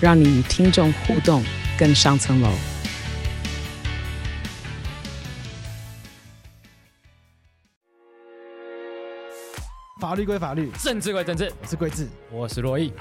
让你与听众互动更上层楼。法律归法律，政治归政治。我是桂智，我是洛毅。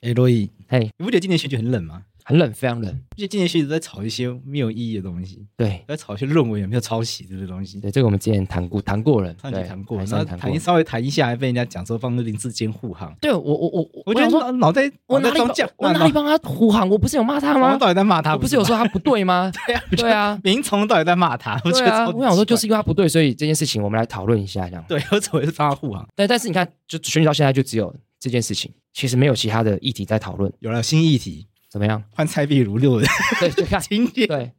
哎，欸，洛毅，嘿，你不觉得今年选举很冷吗？很冷，非常冷。而且今年学者在炒一些没有意义的东西，对，在炒一些论文有没有抄袭这些东西。对，这个我们之前谈过，谈过了，上集谈过，然后谈稍微谈一下，还被人家讲说帮林志坚护航。对我，我，我，我觉得脑袋，我哪里讲，我哪里帮他护航？我不是有骂他吗？我到底在骂他？不是有说他不对吗？对啊，对啊，明从到底在骂他？对啊，我想说就是因为他不对，所以这件事情我们来讨论一下，这样。对，我怎么是帮他护航？但但是你看，就选举到现在就只有这件事情，其实没有其他的议题在讨论。有了新议题。怎么样？换蔡壁如六人？对，就看 今天。对，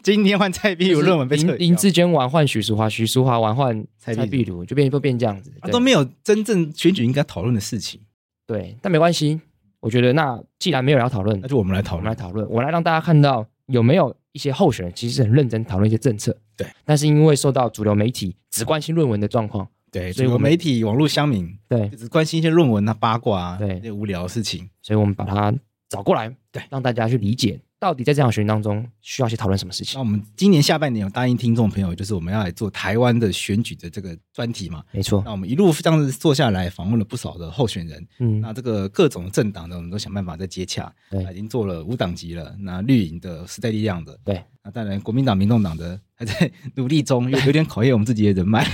今天换蔡壁如论文被撤。林志坚完换许淑华，许淑华完换蔡壁如，就变就变这样子，都没有真正选举应该讨论的事情。对，但没关系，我觉得那既然没有人要讨论，那就我们来讨论，我们来讨论，我来让大家看到有没有一些候选人其实很认真讨论一些政策。对，但是因为受到主流媒体只关心论文的状况，对，所以我媒体、网络乡民，对，只关心一些论文啊、八卦啊，对，那些无聊的事情，所以我们把它。找过来，对，让大家去理解到底在这场选举当中需要去讨论什么事情。那我们今年下半年有答应听众朋友，就是我们要来做台湾的选举的这个专题嘛？没错。那我们一路这样子做下来，访问了不少的候选人。嗯，那这个各种政党呢，我们都想办法在接洽。对，已经做了五党籍了。那绿营的时代力量的，对。那当然国民党、民众党的还在努力中，有有点考验我们自己的人脉。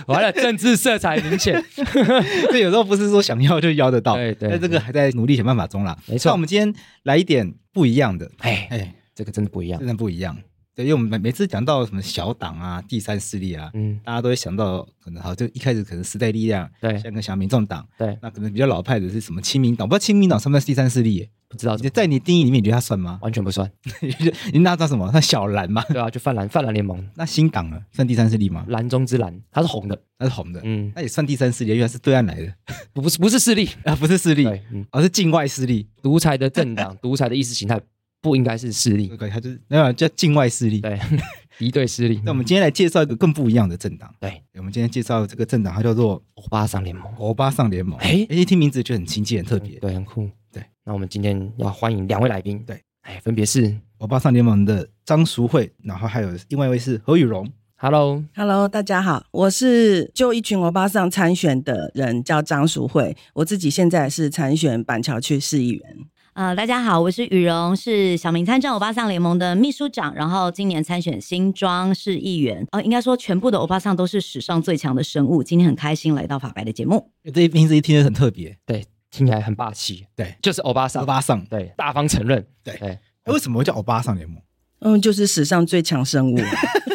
完了，政治色彩明显，这有时候不是说想要就要得到，对对，那这个还在努力想办法中啦。没错，那我们今天来一点不一样的，哎哎，这个真的不一样，真的不一样。对，因为我们每每次讲到什么小党啊、第三势力啊，嗯，大家都会想到可能好，就一开始可能时代力量，对，像个小民众党，对，那可能比较老派的是什么亲民党，不知道亲民党算不算第三势力？不知道，在你定义里面，你觉得他算吗？完全不算。你那叫什么？那小蓝吗？对啊，就泛蓝泛蓝联盟。那新党呢？算第三势力吗？蓝中之蓝，它是红的，它是红的。嗯，那也算第三势力，因为它是对岸来的，不是不是势力 啊，不是势力，嗯，而是境外势力。独裁的政党，独裁的意识形态不应该是势力，对，它就是那叫境外势力，对，敌对势力。那我们今天来介绍一个更不一样的政党。对，我们今天介绍这个政党，它叫做欧巴桑联盟。欧巴桑联盟，哎，一听名字就很亲切，很特别，对，很酷。对，那我们今天要欢迎两位来宾，对，哎，分别是？欧巴桑联盟的张淑慧，然后还有另外一位是何宇荣。Hello，Hello，大家好，我是就一群欧巴桑参选的人，叫张淑慧，我自己现在是参选板桥区市议员。呃，大家好，我是雨荣，是小明参政欧巴桑联盟的秘书长，然后今年参选新庄市议员。哦、呃，应该说全部的欧巴桑都是史上最强的生物。今天很开心来到法白的节目，这名字一听就很特别，对，听起来很霸气，对，就是欧巴桑，欧巴桑，对，大方承认，对，对。为什么会叫欧巴桑联盟？嗯，就是史上最强生物。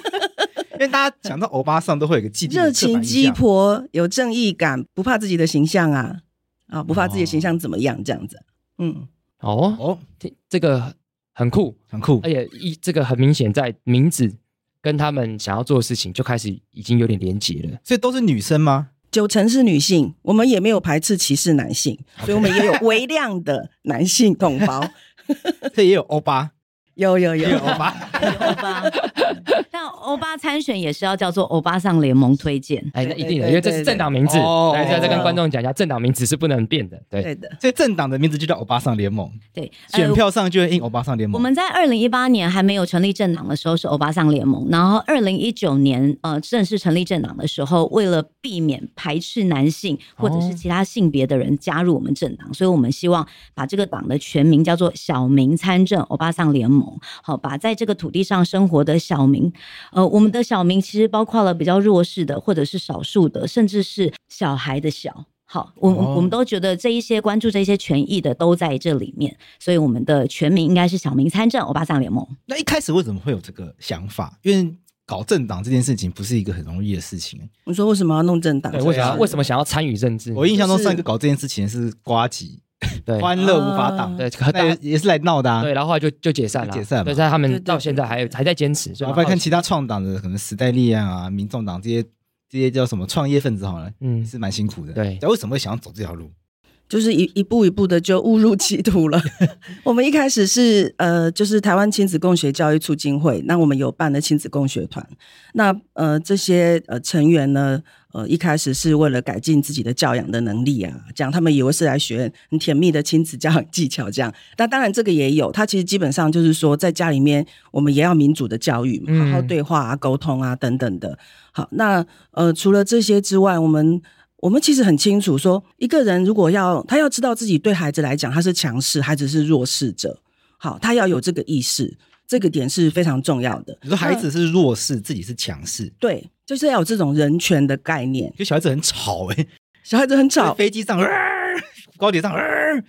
因为大家讲到欧巴桑都会有一个既定热情鸡婆，有正义感，不怕自己的形象啊啊，不怕自己的形象怎么样，这样子，嗯。哦哦，这个很酷，很酷，而且一这个很明显，在名字跟他们想要做的事情就开始已经有点连结了。所以都是女生吗？九成是女性，我们也没有排斥歧视男性，所以我们也有微量的男性同胞，这也有欧巴。有有有，欧巴，欧巴，但欧巴参选也是要叫做欧巴上联盟推荐。哎，那一定的，因为这是政党名字。来，再再跟观众讲一下，政党名字是不能变的。对，对的。所以政党的名字就叫欧巴上联盟。对，选票上就会印欧巴上联盟。我们在二零一八年还没有成立政党的时候是欧巴上联盟，然后二零一九年呃正式成立政党的时候，为了避免排斥男性或者是其他性别的人加入我们政党，所以我们希望把这个党的全名叫做小民参政欧巴上联盟。好，把在这个土地上生活的小民，呃，我们的小民其实包括了比较弱势的，或者是少数的，甚至是小孩的小。好，我、哦、我们都觉得这一些关注这些权益的都在这里面，所以我们的全名应该是小民参政欧巴桑联盟。那一开始为什么会有这个想法？因为搞政党这件事情不是一个很容易的事情。你说为什么要弄政党？对，为什么为什么想要参与政治？我印象中上一个搞这件事情是瓜吉，对，欢乐无法挡，对，那也是来闹的啊。对，然后后来就就解散了，解散。对，在他们到现在还有还在坚持。我来看其他创党的，可能时代力量啊、民众党这些这些叫什么创业分子好了，嗯，是蛮辛苦的。对，为什么会想要走这条路？就是一一步一步的就误入歧途了。我们一开始是呃，就是台湾亲子共学教育促进会，那我们有办的亲子共学团。那呃，这些呃成员呢，呃，一开始是为了改进自己的教养的能力啊，这样他们以为是来学很甜蜜的亲子教养技巧这样。那当然这个也有，他其实基本上就是说，在家里面我们也要民主的教育，好好对话啊、沟通啊等等的。好，那呃，除了这些之外，我们。我们其实很清楚，说一个人如果要他要知道自己对孩子来讲他是强势，孩子是弱势者，好，他要有这个意识，这个点是非常重要的。你说孩子是弱势，自己是强势，对，就是要有这种人权的概念。就小孩子很吵哎、欸，小孩子很吵，飞机上。呃高铁上，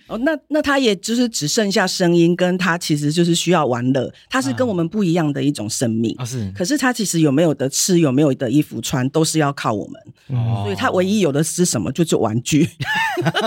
哦，那那他也就是只剩下声音，跟他其实就是需要玩乐，他是跟我们不一样的一种生命啊。是，可是他其实有没有的吃，有没有的衣服穿，都是要靠我们。哦，所以他唯一有的是什么，就是玩具。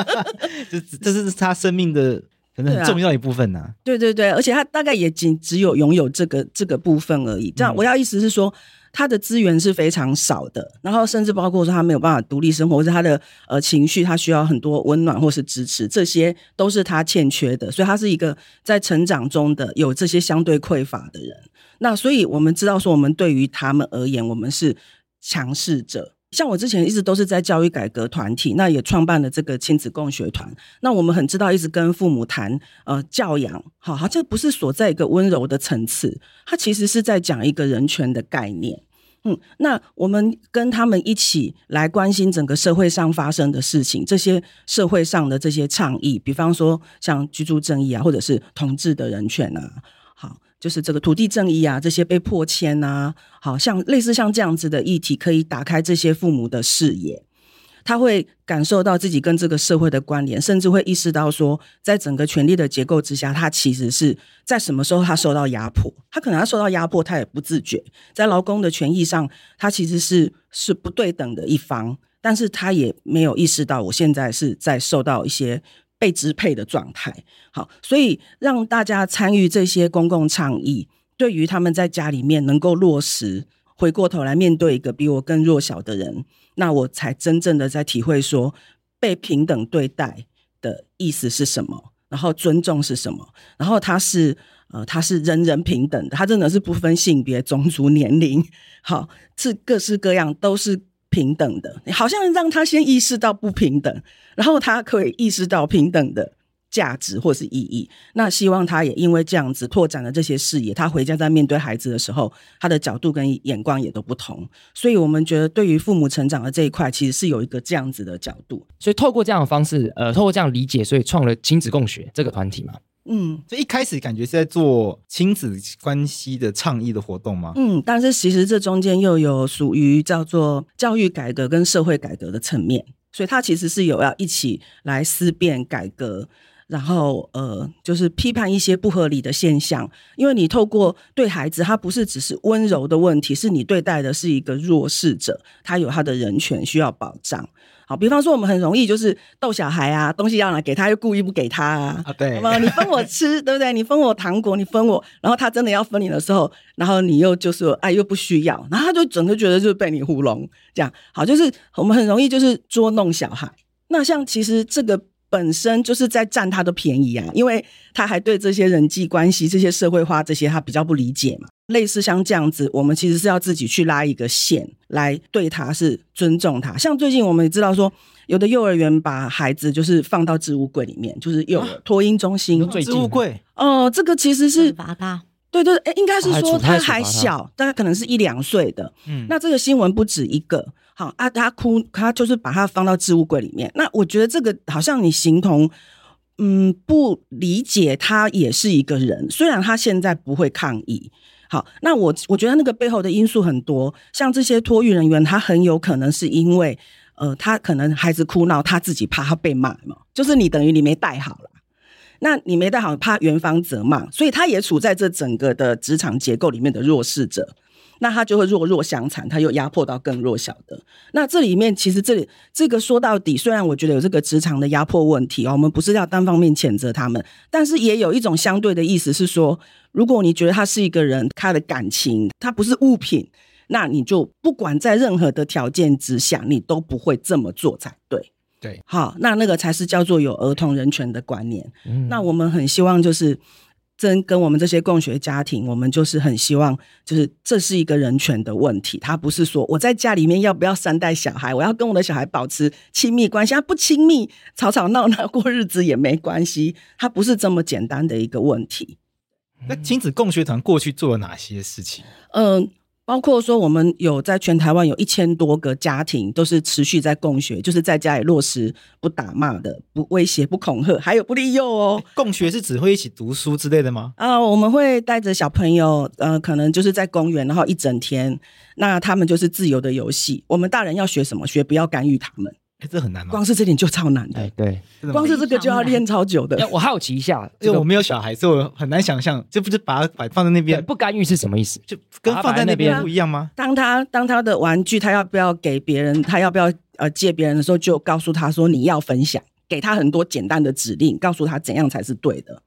这这是他生命的可能很重要一部分呢、啊。对对对，而且他大概也仅只有拥有这个这个部分而已。这样，我要意思是说。他的资源是非常少的，然后甚至包括说他没有办法独立生活，或者他的呃情绪，他需要很多温暖或是支持，这些都是他欠缺的，所以他是一个在成长中的有这些相对匮乏的人。那所以我们知道说，我们对于他们而言，我们是强势者。像我之前一直都是在教育改革团体，那也创办了这个亲子共学团。那我们很知道，一直跟父母谈呃教养，好，好，这不是所在一个温柔的层次，它其实是在讲一个人权的概念。嗯，那我们跟他们一起来关心整个社会上发生的事情，这些社会上的这些倡议，比方说像居住正义啊，或者是同志的人权啊，好。就是这个土地正义啊，这些被迫迁啊，好像类似像这样子的议题，可以打开这些父母的视野，他会感受到自己跟这个社会的关联，甚至会意识到说，在整个权力的结构之下，他其实是在什么时候他受到压迫，他可能他受到压迫，他也不自觉，在劳工的权益上，他其实是是不对等的一方，但是他也没有意识到，我现在是在受到一些。被支配的状态，好，所以让大家参与这些公共倡议，对于他们在家里面能够落实，回过头来面对一个比我更弱小的人，那我才真正的在体会说，被平等对待的意思是什么，然后尊重是什么，然后他是呃，他是人人平等的，他真的是不分性别、种族、年龄，好，是各式各样都是。平等的，好像让他先意识到不平等，然后他可以意识到平等的价值或是意义。那希望他也因为这样子拓展了这些视野，他回家在面对孩子的时候，他的角度跟眼光也都不同。所以，我们觉得对于父母成长的这一块，其实是有一个这样子的角度。所以，透过这样的方式，呃，透过这样理解，所以创了亲子共学这个团体嘛。嗯，所以一开始感觉是在做亲子关系的倡议的活动吗？嗯，但是其实这中间又有属于叫做教育改革跟社会改革的层面，所以它其实是有要一起来思辨改革，然后呃，就是批判一些不合理的现象。因为你透过对孩子，他不是只是温柔的问题，是你对待的是一个弱势者，他有他的人权需要保障。好，比方说我们很容易就是逗小孩啊，东西要拿给他，又故意不给他啊。啊，对，你分我吃，对不对？你分我糖果，你分我，然后他真的要分你的时候，然后你又就是哎又不需要，然后他就整个觉得就是被你糊弄，这样。好，就是我们很容易就是捉弄小孩。那像其实这个。本身就是在占他的便宜啊，因为他还对这些人际关系、这些社会化这些他比较不理解嘛。类似像这样子，我们其实是要自己去拉一个线来对他是尊重他。像最近我们也知道说，有的幼儿园把孩子就是放到置物柜里面，就是幼儿托婴中心置物柜。哦、呃，这个其实是罚他。对对，哎，应该是说他还小，大概可能是一两岁的。嗯，那这个新闻不止一个。好啊，他哭，他就是把他放到置物柜里面。那我觉得这个好像你形同，嗯，不理解他也是一个人。虽然他现在不会抗议。好，那我我觉得那个背后的因素很多，像这些托育人员，他很有可能是因为，呃，他可能孩子哭闹，他自己怕他被骂嘛，就是你等于你没带好了，那你没带好，怕园方责骂，所以他也处在这整个的职场结构里面的弱势者。那他就会弱弱相残，他又压迫到更弱小的。那这里面其实这里这个说到底，虽然我觉得有这个职场的压迫问题哦，我们不是要单方面谴责他们，但是也有一种相对的意思是说，如果你觉得他是一个人，他的感情他不是物品，那你就不管在任何的条件之下，你都不会这么做才对。对，好，那那个才是叫做有儿童人权的观念。嗯，那我们很希望就是。真跟我们这些共学家庭，我们就是很希望，就是这是一个人权的问题。他不是说我在家里面要不要三代小孩，我要跟我的小孩保持亲密关系，他不亲密，吵吵闹闹 过日子也没关系。他不是这么简单的一个问题。那亲子共学团过去做了哪些事情？嗯。包括说，我们有在全台湾有一千多个家庭都是持续在共学，就是在家里落实不打骂的、不威胁、不恐吓，还有不利诱哦。共学是只会一起读书之类的吗？啊、呃，我们会带着小朋友，呃，可能就是在公园，然后一整天，那他们就是自由的游戏。我们大人要学什么学，不要干预他们。哎，这很难吗？光是这点就超难的。哎，对，光是这个就要练超久的。我好奇一下，因为我没有小孩，所以我很难想象，这不是把它摆放在那边？不干预是什么意思？就跟放在那边不一样吗？当他当他的玩具，他要不要给别人？他要不要呃借别人的时候，就告诉他说你要分享，给他很多简单的指令，告诉他怎样才是对的。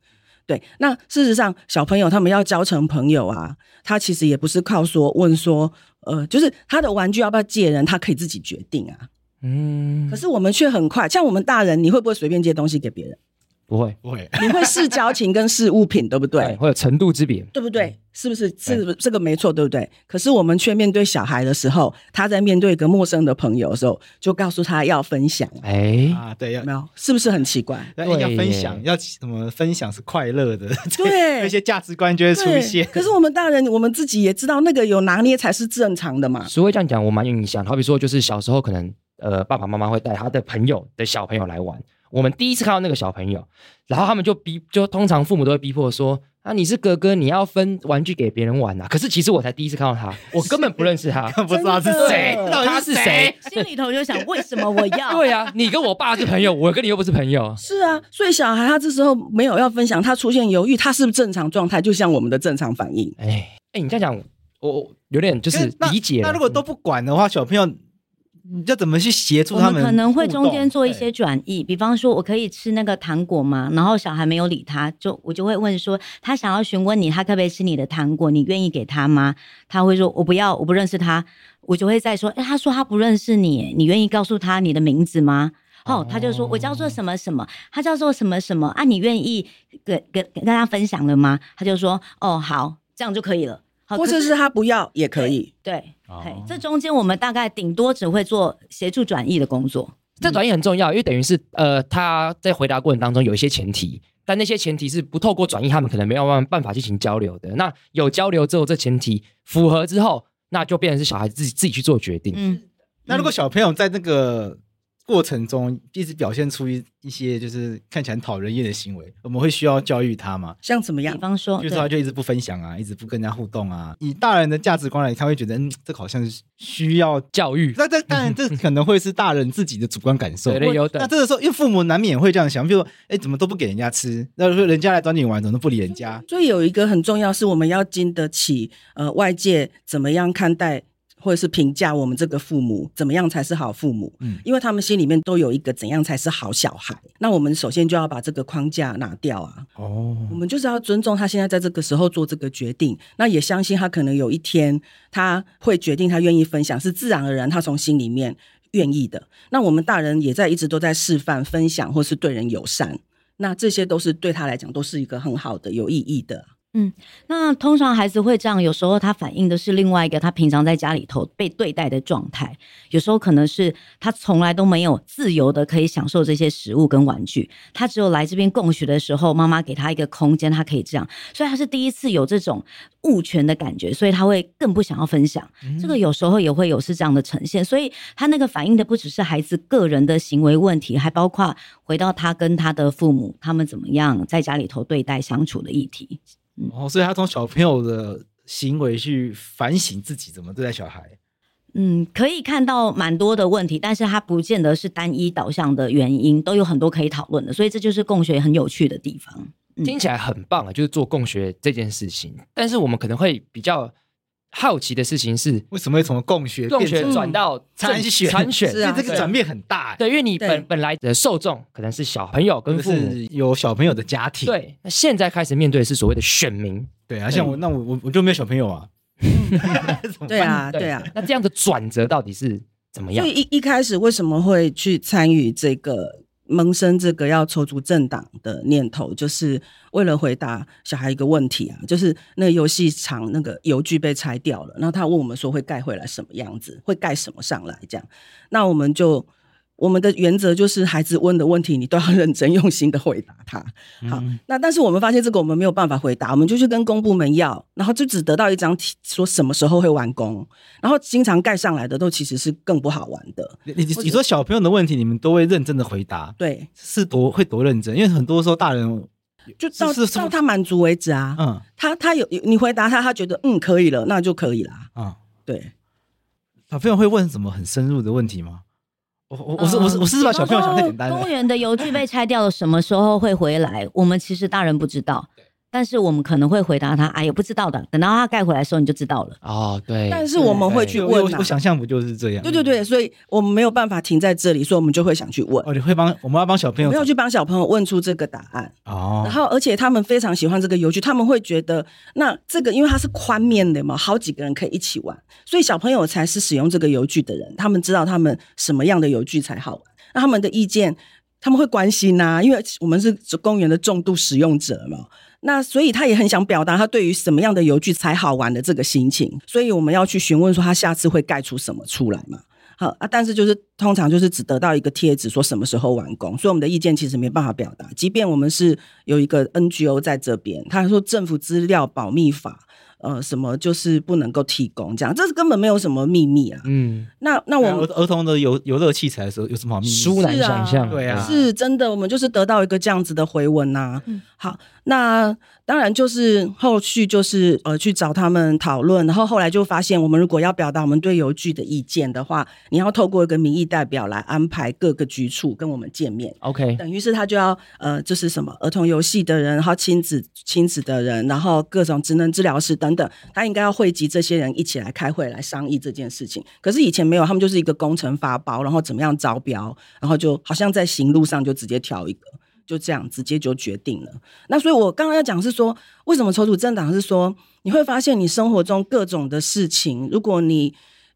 对，那事实上小朋友他们要交成朋友啊，他其实也不是靠说问说，呃，就是他的玩具要不要借人，他可以自己决定啊。嗯，可是我们却很快，像我们大人，你会不会随便借东西给别人？不会，不会。你会视交情跟视物品，对不对？会有程度之别，对不对？是不是？是这个没错，对不对？可是我们却面对小孩的时候，他在面对一个陌生的朋友的时候，就告诉他要分享。哎啊，对，有没有？是不是很奇怪？对，要分享，要怎么？分享是快乐的，对，那些价值观就会出现。可是我们大人，我们自己也知道，那个有拿捏才是正常的嘛。所以这样讲，我蛮有印象。好比说，就是小时候可能。呃，爸爸妈妈会带他的朋友的小朋友来玩。我们第一次看到那个小朋友，然后他们就逼，就通常父母都会逼迫说：“啊，你是哥哥，你要分玩具给别人玩呐。”可是其实我才第一次看到他，我根本不认识他，不知道是谁，他是谁？心里头就想：为什么我要？对啊，你跟我爸是朋友，我跟你又不是朋友。是啊，所以小孩他这时候没有要分享，他出现犹豫，他是不是正常状态？就像我们的正常反应。哎哎，你这样讲，我有点就是理解那。那如果都不管的话，小朋友。你要怎么去协助他们？我们可能会中间做一些转移，比方说，我可以吃那个糖果吗？然后小孩没有理他，就我就会问说，他想要询问你，他可不可以吃你的糖果？你愿意给他吗？他会说，我不要，我不认识他。我就会再说，哎，他说他不认识你，你愿意告诉他你的名字吗？哦，他就说我叫做什么什么，他叫做什么什么啊？你愿意跟跟跟大家分享了吗？他就说，哦，好，这样就可以了。或者是他不要也可以，对，对哦、这中间我们大概顶多只会做协助转译的工作。这转译很重要，因为等于是呃他在回答过程当中有一些前提，但那些前提是不透过转译，他们可能没有办法进行交流的。那有交流之后，这前提符合之后，那就变成是小孩子自己自己去做决定。嗯，那如果小朋友在那个。过程中一直表现出一一些就是看起来很讨人厌的行为，我们会需要教育他吗？像怎么样？比方说，就是他就一直不分享啊，一直不跟人家互动啊。以大人的价值观来他，会觉得嗯，这个好像是需要教育。那这当然，这可能会是大人自己的主观感受。对，有的。那这个时候，因为父母难免会这样想，比如说，哎，怎么都不给人家吃？那说人家来找你玩，怎么都不理人家？所以有一个很重要，是我们要经得起呃外界怎么样看待。或者是评价我们这个父母怎么样才是好父母？嗯，因为他们心里面都有一个怎样才是好小孩。那我们首先就要把这个框架拿掉啊。哦，我们就是要尊重他现在在这个时候做这个决定。那也相信他可能有一天他会决定他愿意分享，是自然而然他从心里面愿意的。那我们大人也在一直都在示范分享，或是对人友善。那这些都是对他来讲都是一个很好的有意义的。嗯，那通常孩子会这样，有时候他反映的是另外一个他平常在家里头被对待的状态，有时候可能是他从来都没有自由的可以享受这些食物跟玩具，他只有来这边供学的时候，妈妈给他一个空间，他可以这样，所以他是第一次有这种物权的感觉，所以他会更不想要分享。这个有时候也会有是这样的呈现，所以他那个反映的不只是孩子个人的行为问题，还包括回到他跟他的父母他们怎么样在家里头对待相处的议题。哦，所以他从小朋友的行为去反省自己怎么对待小孩。嗯，可以看到蛮多的问题，但是他不见得是单一导向的原因，都有很多可以讨论的，所以这就是共学很有趣的地方。听起来很棒啊，就是做共学这件事情，但是我们可能会比较好奇的事情是，为什么会从共学共学变成转到参选？参选，因为这个转变很大、欸。对，因为你本本来的受众可能是小朋友跟父母，是有小朋友的家庭。对，那现在开始面对的是所谓的选民。对啊，像我，那我我我就没有小朋友啊。对啊，对啊。那这样的转折到底是怎么样？所以一一开始为什么会去参与这个？萌生这个要筹组政党的念头，就是为了回答小孩一个问题啊，就是那游戏场那个游具被拆掉了，然后他问我们说会盖回来什么样子，会盖什么上来这样，那我们就。我们的原则就是，孩子问的问题，你都要认真用心的回答他。好，嗯、那但是我们发现这个我们没有办法回答，我们就去跟公部门要，然后就只得到一张题，说什么时候会完工，然后经常盖上来的都其实是更不好玩的。你你你说小朋友的问题，你们都会认真的回答？对，是多会多认真？因为很多时候大人就到到他满足为止啊。嗯，他他有你回答他，他觉得嗯可以了，那就可以了。嗯，对。小朋友会问什么很深入的问题吗？我我我是我是我是把小朋友想太简单了。公园的邮具被拆掉了，什么时候会回来？我们其实大人不知道。但是我们可能会回答他，哎呀，不知道的。等到他盖回来的时候，你就知道了。哦，对。但是我们会去问、啊我，我想象不就是这样？对对对，所以我们没有办法停在这里，所以我们就会想去问。哦，你会帮我们要帮小朋友，没有去帮小朋友问出这个答案。哦。然后，而且他们非常喜欢这个游具，他们会觉得，那这个因为它是宽面的嘛，好几个人可以一起玩，所以小朋友才是使用这个游具的人。他们知道他们什么样的游具才好玩，那他们的意见他们会关心呐、啊，因为我们是公园的重度使用者嘛。那所以他也很想表达他对于什么样的游具才好玩的这个心情，所以我们要去询问说他下次会盖出什么出来嘛？好啊，但是就是通常就是只得到一个贴纸说什么时候完工，所以我们的意见其实没办法表达。即便我们是有一个 NGO 在这边，他说政府资料保密法。呃，什么就是不能够提供这样，这是根本没有什么秘密啊。嗯，那那我们儿童的游游乐器材的时候有什么好秘密？殊难想象，对啊，是真的。我们就是得到一个这样子的回文呐、啊。嗯，好，那当然就是后续就是呃去找他们讨论，然后后来就发现，我们如果要表达我们对邮局的意见的话，你要透过一个民意代表来安排各个局处跟我们见面。OK，等于是他就要呃就是什么儿童游戏的人，然后亲子亲子的人，然后各种职能治疗师等。等等，他应该要汇集这些人一起来开会来商议这件事情。可是以前没有，他们就是一个工程发包，然后怎么样招标，然后就好像在行路上就直接挑一个，就这样直接就决定了。那所以我刚刚要讲是说，为什么抽组政党是说，你会发现你生活中各种的事情，如果你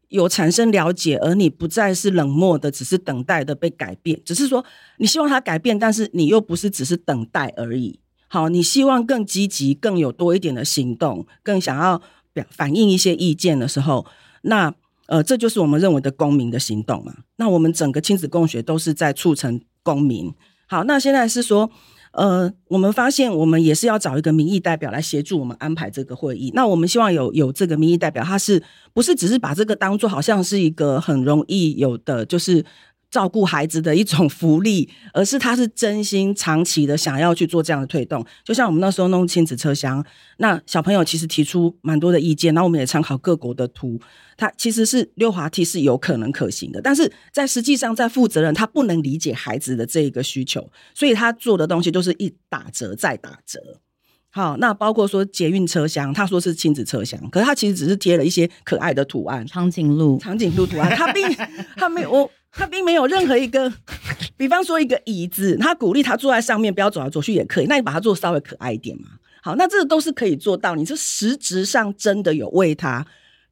有产生了解，而你不再是冷漠的，只是等待的被改变，只是说你希望它改变，但是你又不是只是等待而已。好，你希望更积极、更有多一点的行动，更想要表反映一些意见的时候，那呃，这就是我们认为的公民的行动嘛。那我们整个亲子共学都是在促成公民。好，那现在是说，呃，我们发现我们也是要找一个民意代表来协助我们安排这个会议。那我们希望有有这个民意代表，他是不是只是把这个当做好像是一个很容易有的，就是。照顾孩子的一种福利，而是他是真心长期的想要去做这样的推动。就像我们那时候弄亲子车厢，那小朋友其实提出蛮多的意见，那我们也参考各国的图，他其实是溜滑梯是有可能可行的，但是在实际上，在负责人他不能理解孩子的这一个需求，所以他做的东西都是一打折再打折。好，那包括说捷运车厢，他说是亲子车厢，可是他其实只是贴了一些可爱的图案，长颈鹿，长颈鹿图案，他并他没有。他并没有任何一个，比方说一个椅子，他鼓励他坐在上面，不要走来走去也可以。那你把它做稍微可爱一点嘛？好，那这个都是可以做到。你是实质上真的有为他。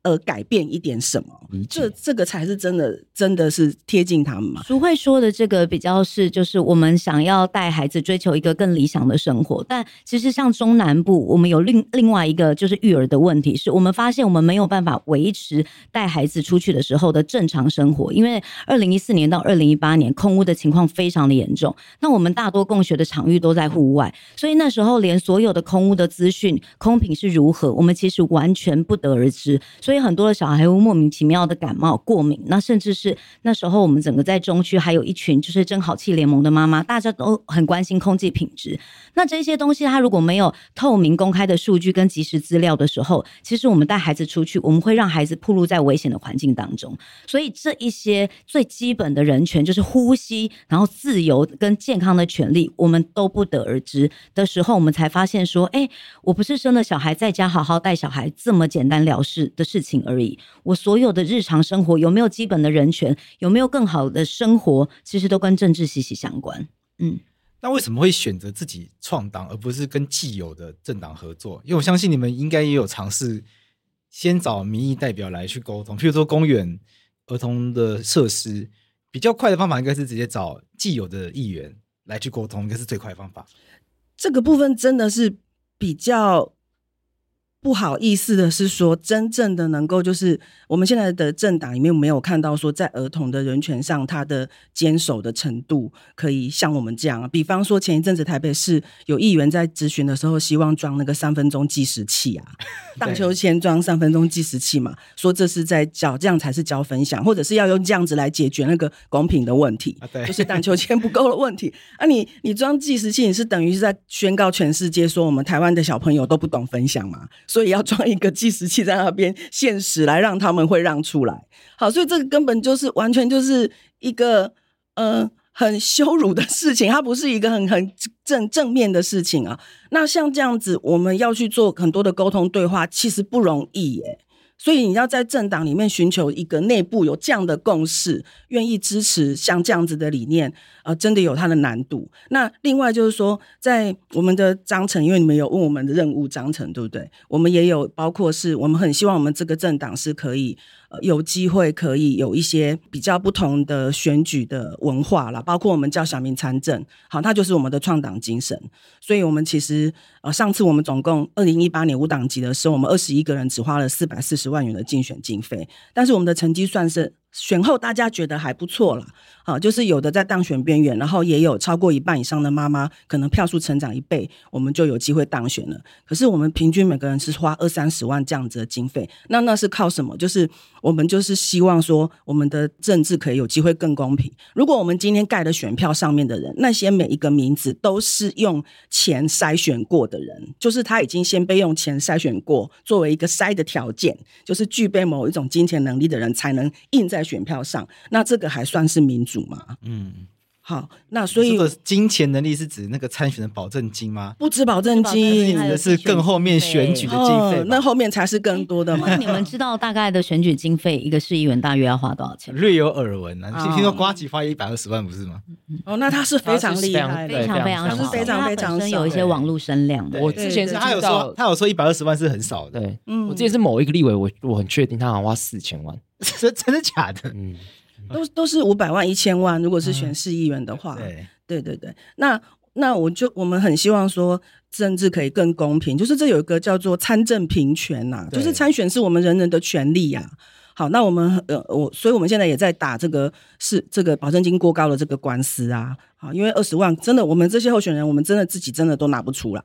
呃，改变一点什么？这这个才是真的，真的是贴近他们嘛。淑慧说的这个比较是，就是我们想要带孩子追求一个更理想的生活。但其实像中南部，我们有另另外一个就是育儿的问题，是我们发现我们没有办法维持带孩子出去的时候的正常生活，因为二零一四年到二零一八年空屋的情况非常的严重。那我们大多共学的场域都在户外，所以那时候连所有的空屋的资讯、空品是如何，我们其实完全不得而知。所以所以很多的小孩会莫名其妙的感冒、过敏。那甚至是那时候我们整个在中区还有一群就是真好气联盟的妈妈，大家都很关心空气品质。那这些东西它如果没有透明公开的数据跟即时资料的时候，其实我们带孩子出去，我们会让孩子暴露在危险的环境当中。所以这一些最基本的人权，就是呼吸，然后自由跟健康的权利，我们都不得而知的时候，我们才发现说，哎，我不是生了小孩在家好好带小孩这么简单了事的事情而已。我所有的日常生活有没有基本的人权，有没有更好的生活，其实都跟政治息息相关。嗯，那为什么会选择自己创党，而不是跟既有的政党合作？因为我相信你们应该也有尝试先找民意代表来去沟通，譬如说公园、儿童的设施，比较快的方法应该是直接找既有的议员来去沟通，应该是最快的方法。这个部分真的是比较。不好意思的是说，真正的能够就是我们现在的政党里面没有看到说，在儿童的人权上，他的坚守的程度可以像我们这样。比方说，前一阵子台北市有议员在质询的时候，希望装那个三分钟计时器啊，荡秋千装三分钟计时器嘛，说这是在教，这样才是教分享，或者是要用这样子来解决那个公平的问题，就是荡秋千不够的问题。啊你，你你装计时器，你是等于是在宣告全世界说，我们台湾的小朋友都不懂分享嘛？所以要装一个计时器在那边限时来让他们会让出来，好，所以这个根本就是完全就是一个呃很羞辱的事情，它不是一个很很正正面的事情啊。那像这样子，我们要去做很多的沟通对话，其实不容易耶。所以你要在政党里面寻求一个内部有这样的共识，愿意支持像这样子的理念，呃，真的有它的难度。那另外就是说，在我们的章程，因为你们有问我们的任务章程，对不对？我们也有包括是我们很希望我们这个政党是可以。有机会可以有一些比较不同的选举的文化啦，包括我们叫小民参政，好，那就是我们的创党精神。所以，我们其实呃，上次我们总共二零一八年五党级的时候，我们二十一个人只花了四百四十万元的竞选经费，但是我们的成绩算是。选后大家觉得还不错了，好，就是有的在当选边缘，然后也有超过一半以上的妈妈，可能票数成长一倍，我们就有机会当选了。可是我们平均每个人是花二三十万这样子的经费，那那是靠什么？就是我们就是希望说，我们的政治可以有机会更公平。如果我们今天盖的选票上面的人，那些每一个名字都是用钱筛选过的人，就是他已经先被用钱筛选过，作为一个筛的条件，就是具备某一种金钱能力的人才能印在选票上，那这个还算是民主吗？嗯，好，那所以这个金钱能力是指那个参选的保证金吗？不止保证金，指的是更后面选举的经费，哦，那后面才是更多的嘛。那你们 知道大概的选举经费，一个市议员大约要花多少钱？略有耳闻啊，听说呱吉花一百二十万，不是吗？哦，那他是非常厉害，非常非常是非常非常有一些网络声量的。我之前是他有说，他有说一百二十万是很少的。对，嗯，我之前是某一个立委，我我很确定他好像花四千万。这真的假的？嗯，都都是五百万、一千万。如果是选市议员的话，对对对对。那那我就我们很希望说，政治可以更公平。就是这有一个叫做参政平权呐，就是参选是我们人人的权利呀。好，那我们呃我，所以我们现在也在打这个是这个保证金过高的这个官司啊。好，因为二十万真的，我们这些候选人，我们真的自己真的都拿不出来。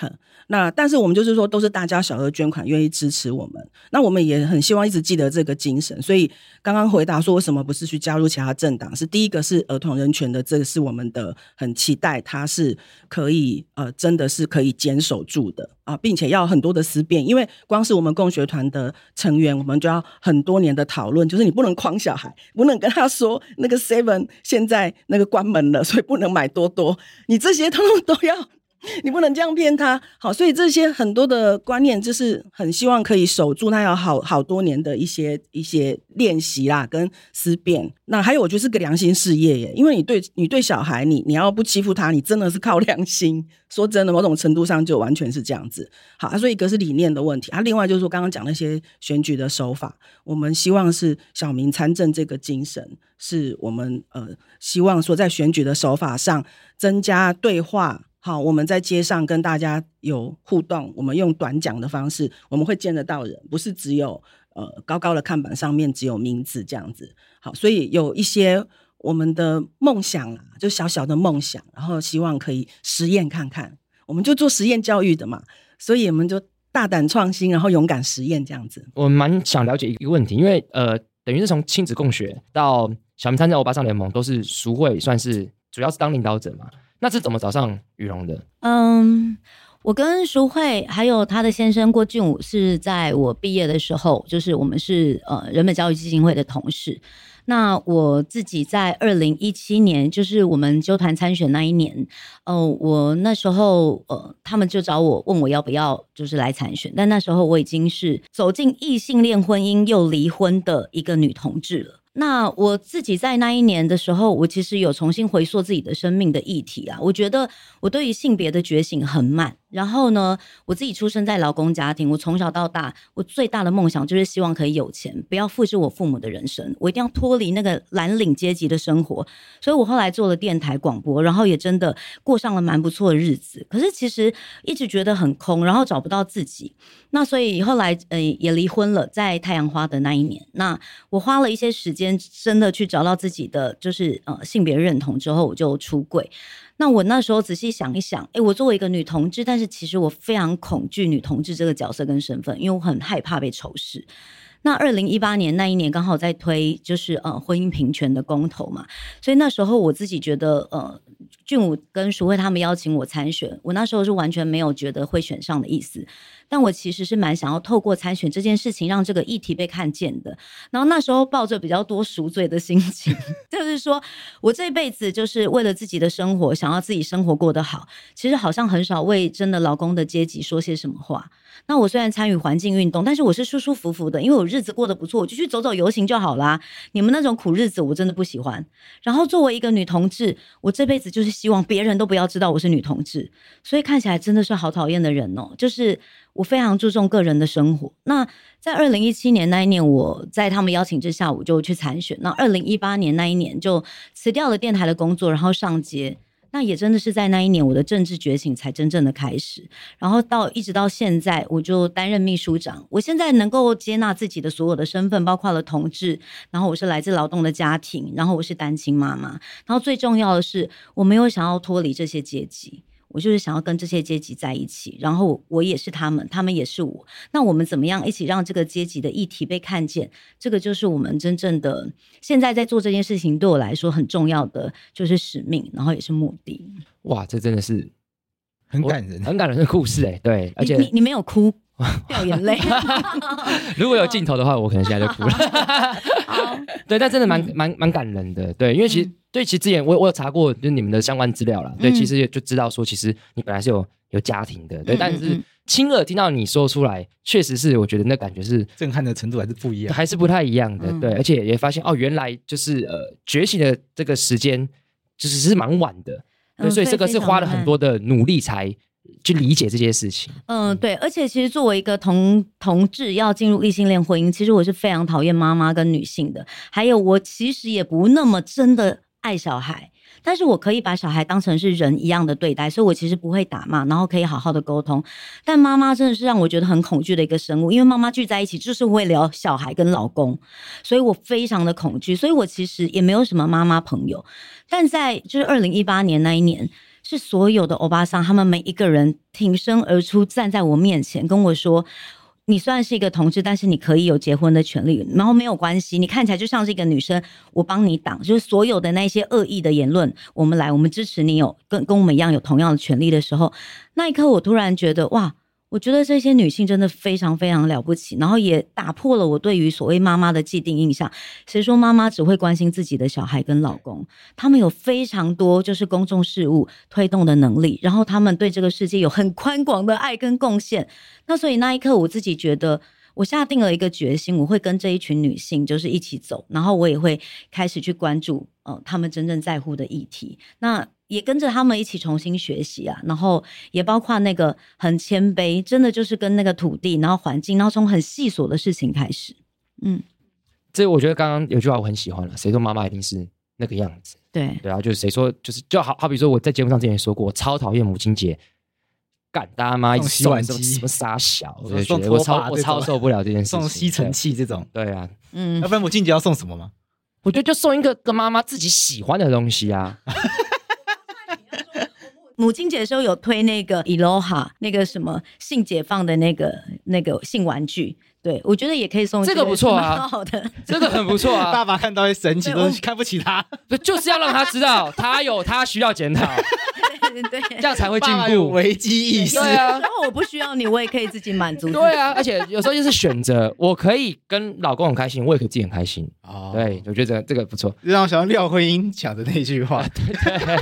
哼，那但是我们就是说，都是大家小额捐款，愿意支持我们。那我们也很希望一直记得这个精神。所以刚刚回答说，为什么不是去加入其他政党？是第一个是儿童人权的，这个是我们的很期待，它是可以呃，真的是可以坚守住的啊，并且要很多的思辨。因为光是我们共学团的成员，我们就要很多年的讨论，就是你不能诓小孩，不能跟他说那个 Seven 现在那个关门了，所以不能买多多，你这些通通都要。你不能这样骗他，好，所以这些很多的观念，就是很希望可以守住他有好好多年的一些一些练习啦，跟思辨。那还有，我觉得是个良心事业耶，因为你对你对小孩，你你要不欺负他，你真的是靠良心。说真的，某种程度上就完全是这样子。好，所以一个是理念的问题，啊，另外就是说刚刚讲那些选举的手法，我们希望是小民参政这个精神，是我们呃希望说在选举的手法上增加对话。好，我们在街上跟大家有互动，我们用短讲的方式，我们会见得到人，不是只有呃高高的看板上面只有名字这样子。好，所以有一些我们的梦想啊，就小小的梦想，然后希望可以实验看看，我们就做实验教育的嘛，所以我们就大胆创新，然后勇敢实验这样子。我蛮想了解一个问题，因为呃，等于是从亲子共学到小明参加欧巴桑联盟，都是淑慧算是主要是当领导者嘛？那是怎么找上予蓉的？嗯，我跟淑慧还有他的先生郭俊武是在我毕业的时候，就是我们是呃人本教育基金会的同事。那我自己在二零一七年，就是我们纠团参选那一年，呃，我那时候呃，他们就找我问我要不要就是来参选，但那时候我已经是走进异性恋婚姻又离婚的一个女同志了。那我自己在那一年的时候，我其实有重新回溯自己的生命的议题啊。我觉得我对于性别的觉醒很慢。然后呢，我自己出生在劳工家庭，我从小到大，我最大的梦想就是希望可以有钱，不要复制我父母的人生，我一定要脱离那个蓝领阶级的生活。所以我后来做了电台广播，然后也真的过上了蛮不错的日子。可是其实一直觉得很空，然后找不到自己。那所以后来呃也离婚了，在太阳花的那一年，那我花了一些时间，真的去找到自己的就是呃性别认同之后，我就出柜。那我那时候仔细想一想，诶，我作为一个女同志，但是其实我非常恐惧女同志这个角色跟身份，因为我很害怕被仇视。那二零一八年那一年刚好在推就是呃婚姻平权的公投嘛，所以那时候我自己觉得呃俊武跟淑慧他们邀请我参选，我那时候是完全没有觉得会选上的意思。但我其实是蛮想要透过参选这件事情，让这个议题被看见的。然后那时候抱着比较多赎罪的心情，就是说我这辈子就是为了自己的生活，想要自己生活过得好。其实好像很少为真的劳工的阶级说些什么话。那我虽然参与环境运动，但是我是舒舒服服的，因为我日子过得不错，我就去走走游行就好啦。你们那种苦日子，我真的不喜欢。然后作为一个女同志，我这辈子就是希望别人都不要知道我是女同志，所以看起来真的是好讨厌的人哦，就是。我非常注重个人的生活。那在二零一七年那一年，我在他们邀请之下，我就去参选。那二零一八年那一年，就辞掉了电台的工作，然后上街。那也真的是在那一年，我的政治觉醒才真正的开始。然后到一直到现在，我就担任秘书长。我现在能够接纳自己的所有的身份，包括了同志，然后我是来自劳动的家庭，然后我是单亲妈妈，然后最重要的是，我没有想要脱离这些阶级。我就是想要跟这些阶级在一起，然后我也是他们，他们也是我。那我们怎么样一起让这个阶级的议题被看见？这个就是我们真正的现在在做这件事情，对我来说很重要的就是使命，然后也是目的。哇，这真的是很感人，很感人的故事哎。对，而且你你没有哭 掉眼泪。如果有镜头的话，我可能现在就哭了。对，但真的蛮蛮蛮感人的。对，因为其实。对，其实之前我我有查过，就是你们的相关资料啦。对，其实就知道说，其实你本来是有有家庭的。对，但是亲耳听到你说出来，确实是我觉得那感觉是震撼的程度还是不一样，还是不太一样的。对，而且也发现哦，原来就是呃觉醒的这个时间就是是蛮晚的。对，所以这个是花了很多的努力才去理解这些事情。嗯，对，而且其实作为一个同同志要进入异性恋婚姻，其实我是非常讨厌妈妈跟女性的。还有，我其实也不那么真的。爱小孩，但是我可以把小孩当成是人一样的对待，所以我其实不会打骂，然后可以好好的沟通。但妈妈真的是让我觉得很恐惧的一个生物，因为妈妈聚在一起就是会聊小孩跟老公，所以我非常的恐惧，所以我其实也没有什么妈妈朋友。但在就是二零一八年那一年，是所有的欧巴桑他们每一个人挺身而出，站在我面前跟我说。你虽然是一个同志，但是你可以有结婚的权利，然后没有关系。你看起来就像是一个女生，我帮你挡，就是所有的那些恶意的言论，我们来，我们支持你有跟跟我们一样有同样的权利的时候，那一刻我突然觉得哇。我觉得这些女性真的非常非常了不起，然后也打破了我对于所谓妈妈的既定印象。谁说妈妈只会关心自己的小孩跟老公？他们有非常多就是公众事务推动的能力，然后他们对这个世界有很宽广的爱跟贡献。那所以那一刻，我自己觉得我下定了一个决心，我会跟这一群女性就是一起走，然后我也会开始去关注呃他们真正在乎的议题。那。也跟着他们一起重新学习啊，然后也包括那个很谦卑，真的就是跟那个土地，然后环境，然后从很细琐的事情开始。嗯，这我觉得刚刚有句话我很喜欢了，谁说妈妈一定是那个样子？对对啊，就是谁说就是就好好比说我在节目上之前也说过，我超讨厌母亲节，干大妈一直送什么什么傻小，我就觉得我超我超受不了这件事情，送吸尘器这种，对啊，嗯，要不然母亲节要送什么吗？我觉得就送一个跟妈妈自己喜欢的东西啊。母亲节的时候有推那个 Eloha 那个什么性解放的那个那个性玩具，对我觉得也可以送这个不错啊，好的，这个很不错啊。爸爸看到会神奇，都看不起他，就是要让他知道他有他需要检讨。对，这样才会进步。危机意识，对啊。然后我不需要你，我也可以自己满足。对啊，而且有时候就是选择，我可以跟老公很开心，我也可以自己很开心。哦，对，我觉得这个不错。让我想到廖慧英讲的那句话，对，对。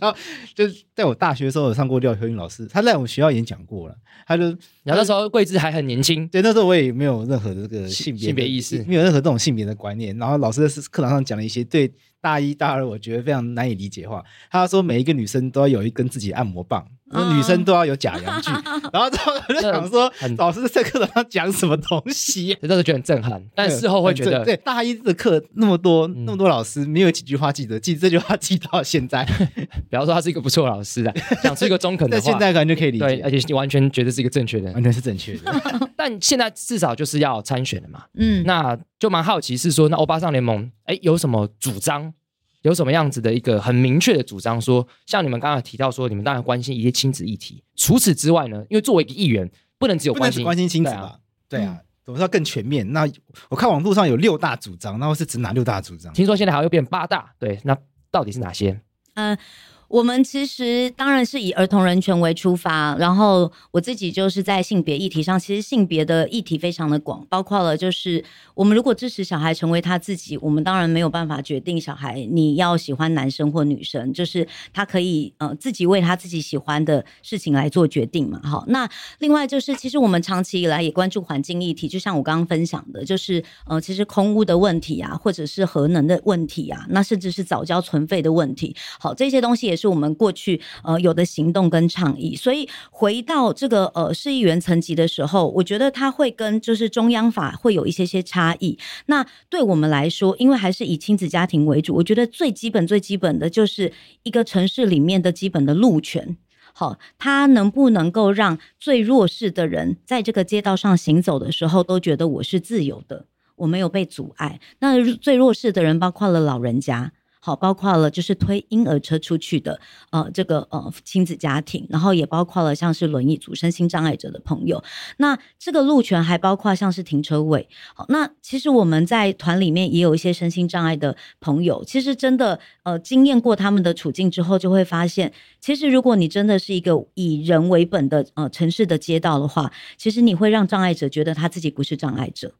然后就是在我大学的时候有上过廖秋英老师，他在我们学校演讲过了。他就，然后那时候桂枝还很年轻，对，那时候我也没有任何的这个性别性别意识，没有任何这种性别的观念。然后老师在课堂上讲了一些对。大一、大二，我觉得非常难以理解的话，他说每一个女生都要有一根自己按摩棒，嗯、女生都要有假阳具。然后之后我就想说，老师在课堂上讲什么东西？真的觉得很震撼，但事后会觉得，对大一的课那么多、嗯、那么多老师，没有几句话记得，记这句话记到现在。比方说，他是一个不错的老师的，讲出一个中肯的话，现在可能就可以理解，对，而且你完全觉得是一个正确的，完全是正确的。但现在至少就是要参选了嘛，嗯，那就蛮好奇是说，那欧巴桑联盟哎有什么主张？有什么样子的一个很明确的主张说？说像你们刚刚提到说，你们当然关心一些亲子议题。除此之外呢？因为作为一个议员，不能只有关心关心亲子吧？对啊，总是要更全面。那我看网络上有六大主张，那我是指哪六大主张？听说现在还会变八大，对，那到底是哪些？嗯、呃。我们其实当然是以儿童人权为出发，然后我自己就是在性别议题上，其实性别的议题非常的广，包括了就是我们如果支持小孩成为他自己，我们当然没有办法决定小孩你要喜欢男生或女生，就是他可以呃自己为他自己喜欢的事情来做决定嘛。好，那另外就是其实我们长期以来也关注环境议题，就像我刚刚分享的，就是呃其实空屋的问题啊，或者是核能的问题啊，那甚至是早教存废的问题，好，这些东西也是。我们过去呃有的行动跟倡议，所以回到这个呃市议员层级的时候，我觉得他会跟就是中央法会有一些些差异。那对我们来说，因为还是以亲子家庭为主，我觉得最基本最基本的就是一个城市里面的基本的路权。好，他能不能够让最弱势的人在这个街道上行走的时候，都觉得我是自由的，我没有被阻碍。那最弱势的人包括了老人家。好，包括了就是推婴儿车出去的，呃，这个呃亲子家庭，然后也包括了像是轮椅组身心障碍者的朋友。那这个路权还包括像是停车位。好，那其实我们在团里面也有一些身心障碍的朋友，其实真的呃经验过他们的处境之后，就会发现，其实如果你真的是一个以人为本的呃城市的街道的话，其实你会让障碍者觉得他自己不是障碍者。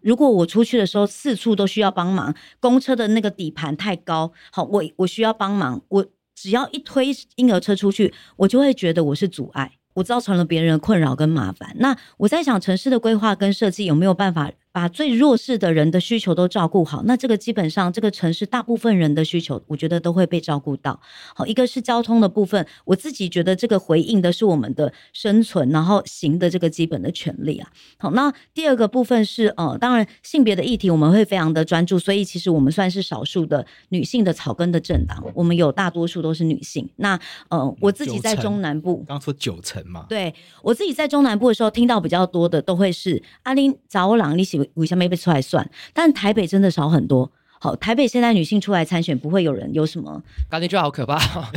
如果我出去的时候四处都需要帮忙，公车的那个底盘太高，好，我我需要帮忙，我只要一推婴儿车出去，我就会觉得我是阻碍，我造成了别人的困扰跟麻烦。那我在想，城市的规划跟设计有没有办法？把最弱势的人的需求都照顾好，那这个基本上这个城市大部分人的需求，我觉得都会被照顾到。好，一个是交通的部分，我自己觉得这个回应的是我们的生存，然后行的这个基本的权利啊。好，那第二个部分是呃，当然性别的议题我们会非常的专注，所以其实我们算是少数的女性的草根的政党，我们有大多数都是女性。那呃，我自己在中南部，刚说九成嘛，对，我自己在中南部的时候听到比较多的都会是阿玲找朗你喜。五下没被出来算，但台北真的少很多。好，台北现在女性出来参选，不会有人有什么感觉，就好可怕。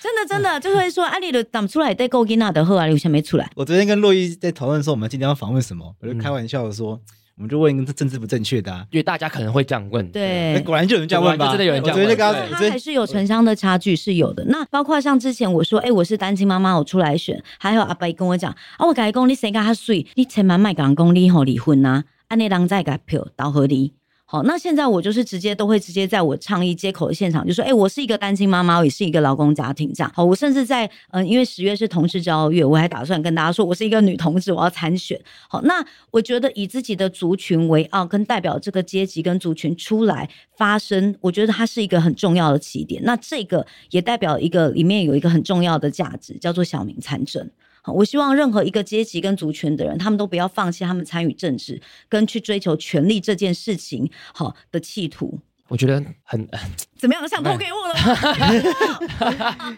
真的真的就会说，阿丽的党出来带够吉娜的后啊，五下没出来。我昨天跟洛伊在讨论说，我们今天要访问什么，我就开玩笑的说。嗯我们就问一个政治不正确的，啊，因为大家可能会这样问。对，果然就有人这样问吧？真的有人这样问。他还是有城乡的差距是有的。那包括像之前我说，哎、欸，我是单亲妈妈，我出来选，还有阿伯跟我讲，啊，我改讲你谁跟他睡，你千万卖讲讲你吼离婚呐，安尼人再改票倒合理。好，那现在我就是直接都会直接在我倡议接口的现场就说，哎、我是一个单亲妈妈，我也是一个劳工家庭这样。好，我甚至在嗯、因为十月是同志骄傲月，我还打算跟大家说，我是一个女同志，我要参选。好，那我觉得以自己的族群为傲，跟代表这个阶级跟族群出来发声，我觉得它是一个很重要的起点。那这个也代表一个里面有一个很重要的价值，叫做小民参政。好，我希望任何一个阶级跟族群的人，他们都不要放弃他们参与政治跟去追求权力这件事情好的企图。我觉得很 怎么样？想投给我了？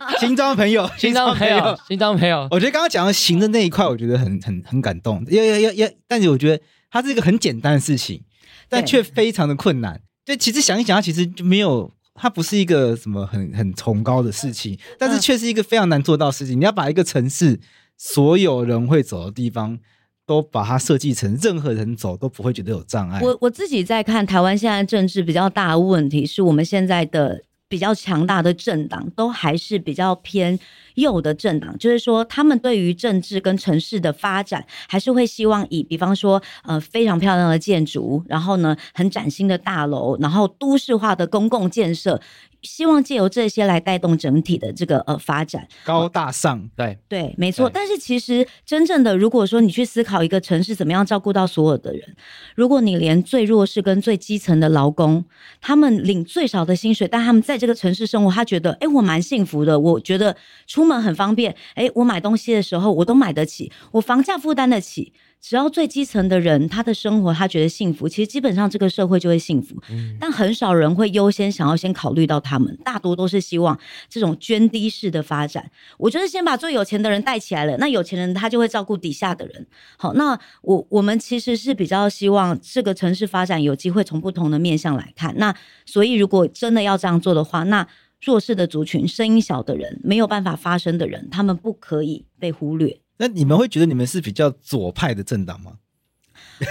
新庄朋友，新庄朋友，新庄朋友。我觉得刚刚讲的行的那一块，我觉得很很很感动。要要要要，但是我觉得它是一个很简单的事情，但却非常的困难。就其实想一想，它其实就没有它不是一个什么很很崇高的事情，但是却是一个非常难做到的事情。你要把一个城市所有人会走的地方，都把它设计成任何人走都不会觉得有障碍。我我自己在看台湾现在政治比较大的问题，是我们现在的。比较强大的政党都还是比较偏右的政党，就是说他们对于政治跟城市的发展，还是会希望以比方说呃非常漂亮的建筑，然后呢很崭新的大楼，然后都市化的公共建设。希望借由这些来带动整体的这个呃发展，高大上，对对，没错。但是其实真正的，如果说你去思考一个城市怎么样照顾到所有的人，如果你连最弱势跟最基层的劳工，他们领最少的薪水，但他们在这个城市生活，他觉得，哎，我蛮幸福的，我觉得出门很方便，哎，我买东西的时候我都买得起，我房价负担得起。只要最基层的人，他的生活他觉得幸福，其实基本上这个社会就会幸福。嗯，但很少人会优先想要先考虑到他们，大多都是希望这种涓滴式的发展。我觉得先把最有钱的人带起来了，那有钱人他就会照顾底下的人。好，那我我们其实是比较希望这个城市发展有机会从不同的面向来看。那所以如果真的要这样做的话，那弱势的族群、声音小的人、没有办法发声的人，他们不可以被忽略。那你们会觉得你们是比较左派的政党吗？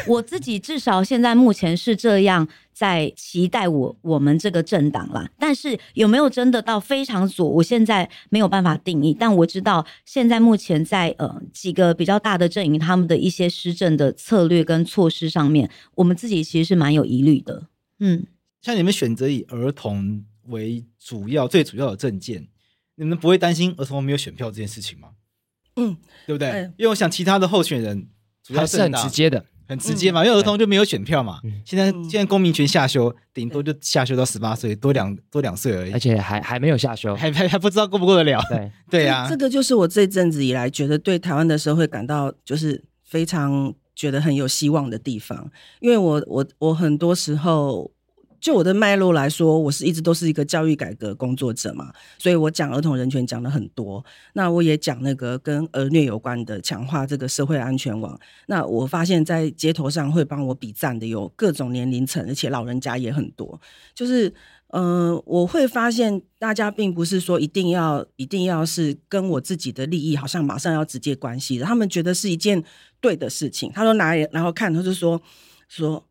我自己至少现在目前是这样在期待我我们这个政党啦。但是有没有真的到非常左？我现在没有办法定义。但我知道现在目前在呃几个比较大的阵营，他们的一些施政的策略跟措施上面，我们自己其实是蛮有疑虑的。嗯，像你们选择以儿童为主要、最主要的政见，你们不会担心儿童没有选票这件事情吗？嗯，对不对？嗯、因为我想其他的候选人主要是很直接的，很直接嘛。嗯、因为儿童就没有选票嘛。嗯、现在现在公民权下修，顶多就下修到十八岁，多两多两岁而已。而且还还没有下修，还还还不知道过不过得了。对 对呀、啊，这个就是我这阵子以来觉得对台湾的社会感到就是非常觉得很有希望的地方。因为我我我很多时候。就我的脉络来说，我是一直都是一个教育改革工作者嘛，所以我讲儿童人权讲了很多。那我也讲那个跟儿虐有关的，强化这个社会安全网。那我发现，在街头上会帮我比赞的有各种年龄层，而且老人家也很多。就是，呃，我会发现大家并不是说一定要一定要是跟我自己的利益好像马上要直接关系的，他们觉得是一件对的事情。他说哪里，然后看，他就说说。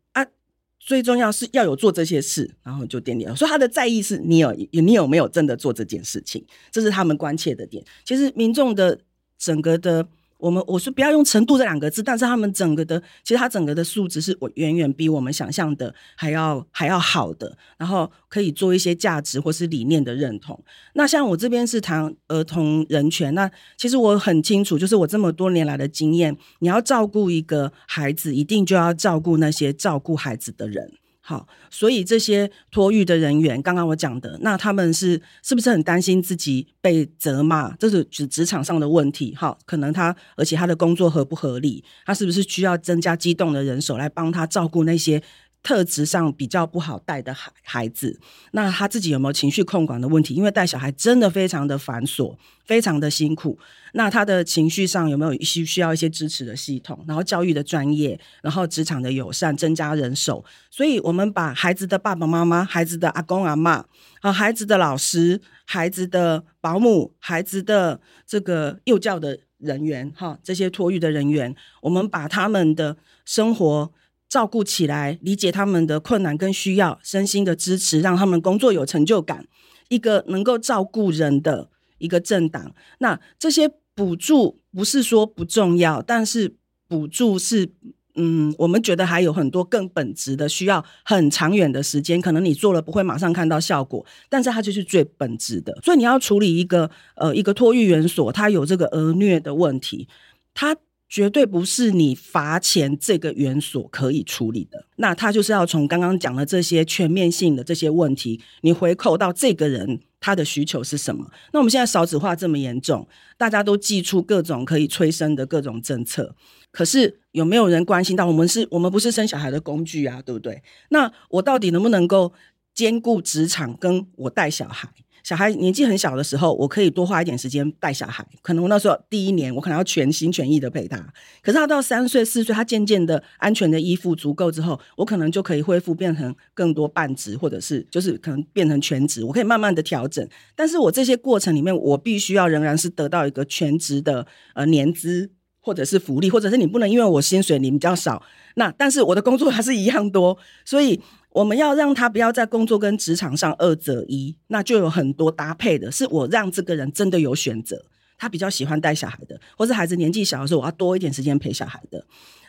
最重要是要有做这些事，然后就点点。所以他的在意是你有你有没有真的做这件事情，这是他们关切的点。其实民众的整个的。我们我说不要用程度这两个字，但是他们整个的，其实他整个的素质是我远远比我们想象的还要还要好的，然后可以做一些价值或是理念的认同。那像我这边是谈儿童人权，那其实我很清楚，就是我这么多年来的经验，你要照顾一个孩子，一定就要照顾那些照顾孩子的人。好，所以这些托育的人员，刚刚我讲的，那他们是是不是很担心自己被责骂？这是指职场上的问题。好，可能他，而且他的工作合不合理？他是不是需要增加机动的人手来帮他照顾那些？特质上比较不好带的孩孩子，那他自己有没有情绪控管的问题？因为带小孩真的非常的繁琐，非常的辛苦。那他的情绪上有没有需需要一些支持的系统？然后教育的专业，然后职场的友善，增加人手。所以我们把孩子的爸爸妈妈、孩子的阿公阿妈、啊孩子的老师、孩子的保姆、孩子的这个幼教的人员，哈，这些托育的人员，我们把他们的生活。照顾起来，理解他们的困难跟需要，身心的支持，让他们工作有成就感。一个能够照顾人的一个政党，那这些补助不是说不重要，但是补助是，嗯，我们觉得还有很多更本质的，需要很长远的时间。可能你做了不会马上看到效果，但是它就是最本质的。所以你要处理一个呃一个托育园所，它有这个儿虐的问题，它。绝对不是你罚钱这个元所可以处理的，那他就是要从刚刚讲的这些全面性的这些问题，你回扣到这个人他的需求是什么？那我们现在少子化这么严重，大家都祭出各种可以催生的各种政策，可是有没有人关心到我们是？我们不是生小孩的工具啊，对不对？那我到底能不能够兼顾职场跟我带小孩？小孩年纪很小的时候，我可以多花一点时间带小孩。可能我那时候第一年，我可能要全心全意的陪他。可是他到三岁四岁，他渐渐的安全的依附足够之后，我可能就可以恢复变成更多半职，或者是就是可能变成全职。我可以慢慢的调整。但是我这些过程里面，我必须要仍然是得到一个全职的呃年资，或者是福利，或者是你不能因为我薪水你比较少，那但是我的工作 还是一样多，所以。我们要让他不要在工作跟职场上二择一，那就有很多搭配的。是我让这个人真的有选择，他比较喜欢带小孩的，或是孩子年纪小的时候，我要多一点时间陪小孩的。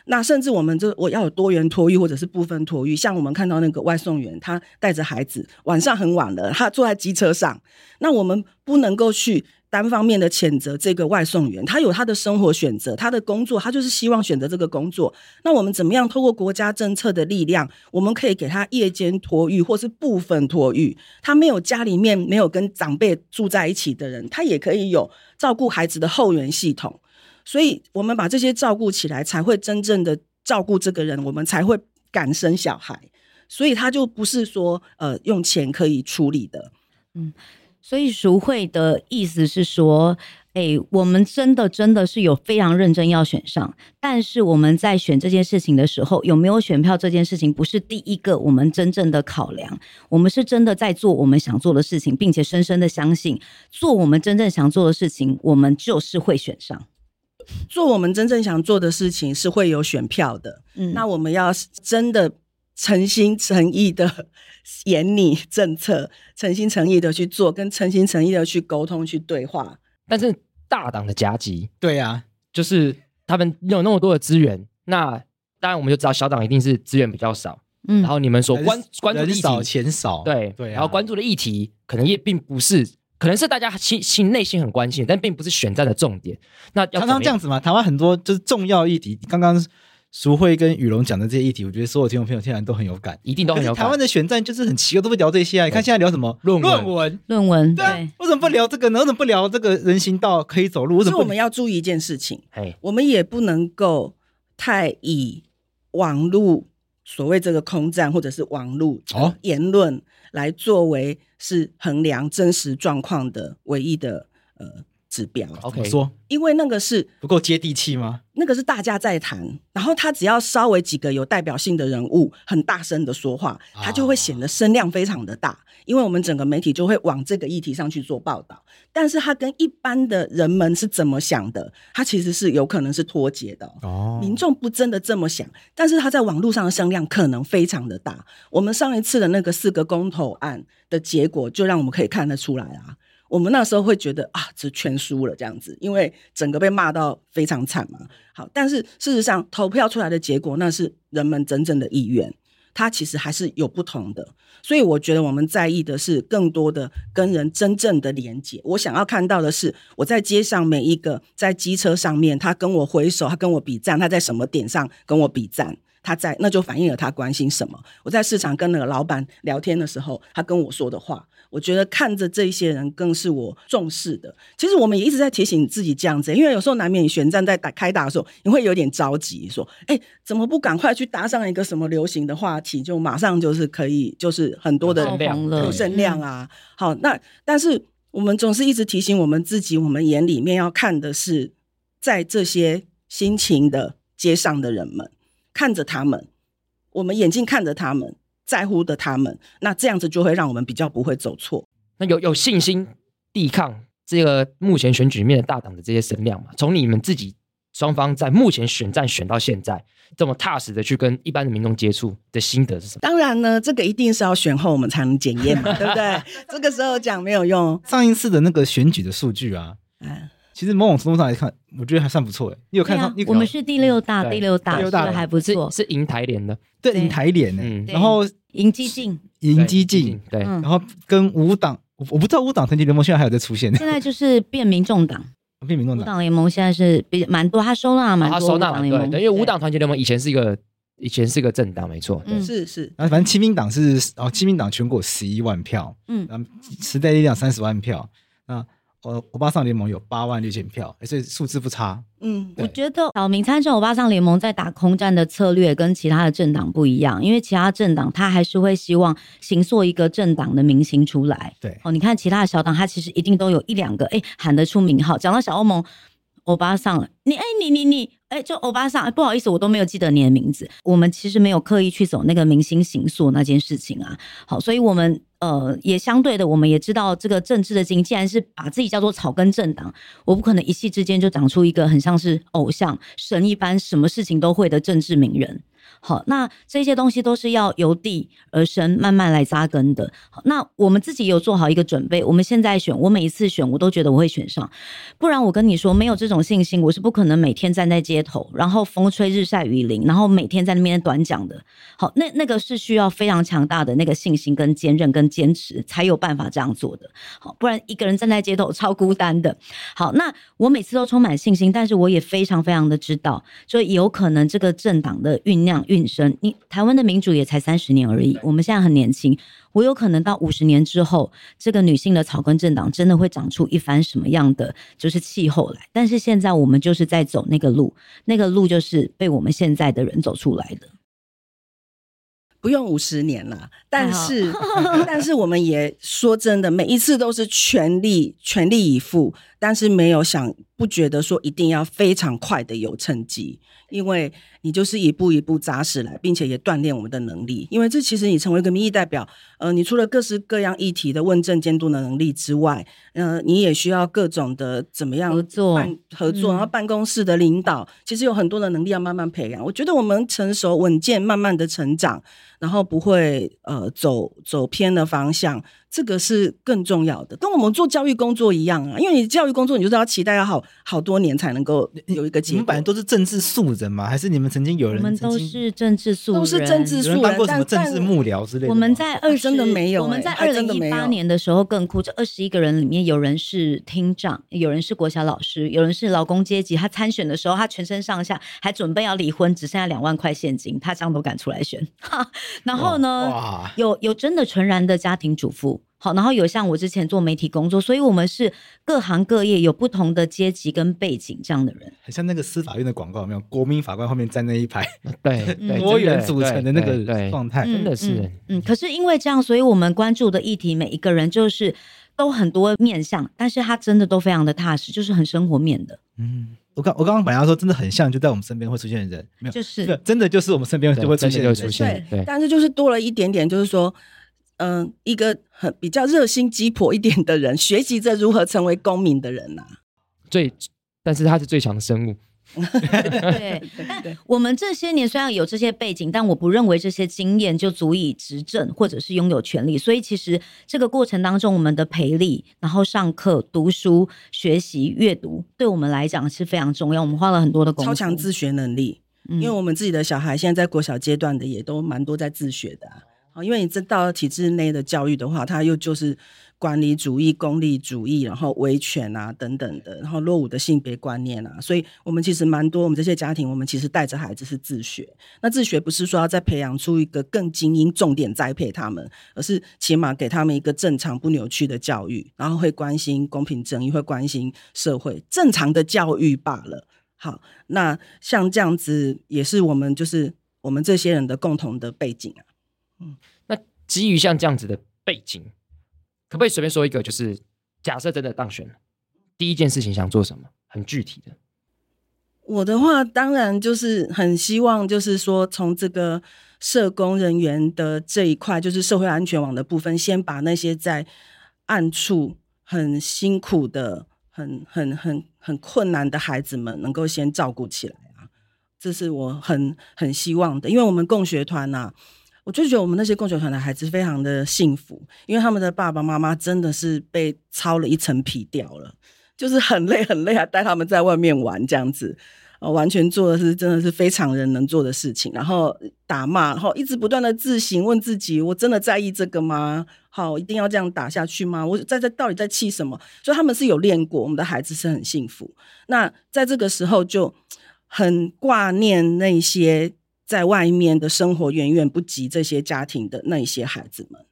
那甚至我们这我要有多元托育或者是部分托育，像我们看到那个外送员，他带着孩子晚上很晚了，他坐在机车上，那我们不能够去。单方面的谴责这个外送员，他有他的生活选择，他的工作，他就是希望选择这个工作。那我们怎么样透过国家政策的力量，我们可以给他夜间托育或是部分托育？他没有家里面没有跟长辈住在一起的人，他也可以有照顾孩子的后援系统。所以，我们把这些照顾起来，才会真正的照顾这个人，我们才会敢生小孩。所以，他就不是说呃用钱可以处理的，嗯。所以赎会的意思是说，哎、欸，我们真的真的是有非常认真要选上，但是我们在选这件事情的时候，有没有选票这件事情不是第一个我们真正的考量。我们是真的在做我们想做的事情，并且深深的相信，做我们真正想做的事情，我们就是会选上。做我们真正想做的事情是会有选票的。嗯，那我们要真的。诚心诚意的研拟政策，诚心诚意的去做，跟诚心诚意的去沟通、去对话。但是大党的夹击，对啊，就是他们有那么多的资源，那当然我们就知道小党一定是资源比较少。嗯，然后你们所关关注的议题少钱少，对对，然后关注的议题可能也并不是，可能是大家心心内心很关心，但并不是选战的重点。那常常这样子嘛，台湾很多就是重要议题，刚刚。淑慧跟宇龙讲的这些议题，我觉得所有听众朋友听完都很有感，一定都很有感。台湾的选战就是很奇怪，都不聊这些啊！你看现在聊什么论论文，论文，对啊，为什么不聊这个呢？为什么不聊这个人行道可以走路？为什么？我们要注意一件事情，我们也不能够太以网络所谓这个空战或者是网络言论来作为是衡量真实状况的唯一的呃。指标，OK，说，因为那个是不够接地气吗？那个是大家在谈，然后他只要稍微几个有代表性的人物很大声的说话，他就会显得声量非常的大，因为我们整个媒体就会往这个议题上去做报道。但是他跟一般的人们是怎么想的？他其实是有可能是脱节的哦。民众不真的这么想，但是他在网络上的声量可能非常的大。我们上一次的那个四个公投案的结果，就让我们可以看得出来啊。我们那时候会觉得啊，这全输了这样子，因为整个被骂到非常惨嘛。好，但是事实上投票出来的结果，那是人们真正的意愿，它其实还是有不同的。所以我觉得我们在意的是更多的跟人真正的连接。我想要看到的是，我在街上每一个在机车上面，他跟我挥手，他跟我比赞，他在什么点上跟我比赞。他在，那就反映了他关心什么。我在市场跟那个老板聊天的时候，他跟我说的话，我觉得看着这些人更是我重视的。其实我们也一直在提醒自己这样子，因为有时候难免你选战在打开打的时候，你会有点着急，说：“哎，怎么不赶快去搭上一个什么流行的话题，就马上就是可以，就是很多的有声量啊。”好，那但是我们总是一直提醒我们自己，我们眼里面要看的是在这些辛勤的街上的人们。看着他们，我们眼睛看着他们，在乎的他们，那这样子就会让我们比较不会走错。那有有信心抵抗这个目前选举里面的大党的这些声量嘛？从你们自己双方在目前选战选到现在，这么踏实的去跟一般的民众接触的心得是什么？当然呢，这个一定是要选后我们才能检验嘛，对不对？这个时候讲没有用。上一次的那个选举的数据啊，嗯。其实某种程度上来看，我觉得还算不错诶。你有看到？啊、我们是第六大，第六大，第六大还不错，是银台联的，对，银台联呢。然后银基进，银基进，对。然后跟五党，我我不知道五党团结联盟现在还有在出现。现在就是变民众党，变民众党。无党联盟现在是比蛮多，他收纳蛮多。他收纳对，对，因为五党团结联盟以前是一个，以前是一个政党，没错。是是。然后反正亲民党是哦，亲民党全国十一万票，嗯，然后时代力量三十万票，啊。呃，欧巴桑联盟有八万六千票，所以数字不差。嗯，我觉得小明参政欧巴桑联盟在打空战的策略跟其他的政党不一样，因为其他政党他还是会希望行塑一个政党的明星出来。对，哦，你看其他的小党，他其实一定都有一两个哎喊得出名号。讲到小欧盟。欧巴桑，你哎，你你你哎，就欧巴桑，不好意思，我都没有记得你的名字。我们其实没有刻意去走那个明星形塑那件事情啊。好，所以我们呃也相对的，我们也知道这个政治的经，既然是把自己叫做草根政党，我不可能一气之间就长出一个很像是偶像神一般，什么事情都会的政治名人。好，那这些东西都是要由地而生，慢慢来扎根的。好，那我们自己有做好一个准备。我们现在选，我每一次选，我都觉得我会选上。不然我跟你说，没有这种信心，我是不可能每天站在街头，然后风吹日晒雨淋，然后每天在那边短讲的。好，那那个是需要非常强大的那个信心、跟坚韧、跟坚持，才有办法这样做的。好，不然一个人站在街头超孤单的。好，那我每次都充满信心，但是我也非常非常的知道，就有可能这个政党的酝酿。运生，你台湾的民主也才三十年而已，我们现在很年轻，我有可能到五十年之后，这个女性的草根政党真的会长出一番什么样的就是气候来。但是现在我们就是在走那个路，那个路就是被我们现在的人走出来的。不用五十年了，但是 但是我们也说真的，每一次都是全力全力以赴，但是没有想不觉得说一定要非常快的有成绩，因为。你就是一步一步扎实来，并且也锻炼我们的能力。因为这其实你成为一个民意代表，呃，你除了各式各样议题的问政监督的能力之外，呃，你也需要各种的怎么样合作合作，然后办公室的领导，其实有很多的能力要慢慢培养。我觉得我们成熟稳健，慢慢的成长，然后不会呃走走偏的方向。这个是更重要的，跟我们做教育工作一样啊，因为你教育工作，你就是要期待要好好多年才能够有一个结果。你们本来都是政治素人吗？还是你们曾经有人？我们都是政治素人，都是政治素人，当过什么政治幕僚之类的。我们在二真的没有，我们在二零一八年的时候更酷，这二十一个人里面有人是厅长，有人是国小老师，有人是劳工阶级。他参选的时候，他全身上下还准备要离婚，只剩下两万块现金，他这样都敢出来选。然后呢，有有真的纯然的家庭主妇。好，然后有像我之前做媒体工作，所以我们是各行各业有不同的阶级跟背景这样的人，很像那个司法院的广告，有没有？国民法官后面站那一排，对，多元组成的那个状态，真的是，嗯，可是因为这样，所以我们关注的议题，每一个人就是都很多面向，但是他真的都非常的踏实，就是很生活面的。嗯，我刚我刚刚本来说，真的很像，就在我们身边会出现的人，没有，就是真的就是我们身边就会出现的人，出现，对，但是就是多了一点点，就是说。嗯，一个很比较热心鸡婆一点的人，学习着如何成为公民的人呐、啊。最，但是他是最强的生物。对，但我们这些年虽然有这些背景，但我不认为这些经验就足以执政或者是拥有权利。所以其实这个过程当中，我们的培力，然后上课、读书、学习、阅读，对我们来讲是非常重要。我们花了很多的功夫，超强自学能力。嗯、因为我们自己的小孩现在在国小阶段的也都蛮多在自学的、啊。因为你这到了体制内的教育的话，它又就是管理主义、功利主义，然后威权啊等等的，然后落伍的性别观念啊，所以我们其实蛮多，我们这些家庭，我们其实带着孩子是自学。那自学不是说要再培养出一个更精英，重点栽培他们，而是起码给他们一个正常不扭曲的教育，然后会关心公平正义，会关心社会正常的教育罢了。好，那像这样子也是我们就是我们这些人的共同的背景啊。嗯，那基于像这样子的背景，可不可以随便说一个？就是假设真的当选了，第一件事情想做什么？很具体的。我的话，当然就是很希望，就是说从这个社工人员的这一块，就是社会安全网的部分，先把那些在暗处很辛苦的、很很很很困难的孩子们，能够先照顾起来啊。这是我很很希望的，因为我们共学团呐、啊。我就觉得我们那些共学团的孩子非常的幸福，因为他们的爸爸妈妈真的是被操了一层皮掉了，就是很累很累，还带他们在外面玩这样子，呃，完全做的是真的是非常人能做的事情，然后打骂，然后一直不断的自省，问自己：我真的在意这个吗？好，一定要这样打下去吗？我在这到底在气什么？所以他们是有练过，我们的孩子是很幸福。那在这个时候就很挂念那些。在外面的生活远远不及这些家庭的那一些孩子们。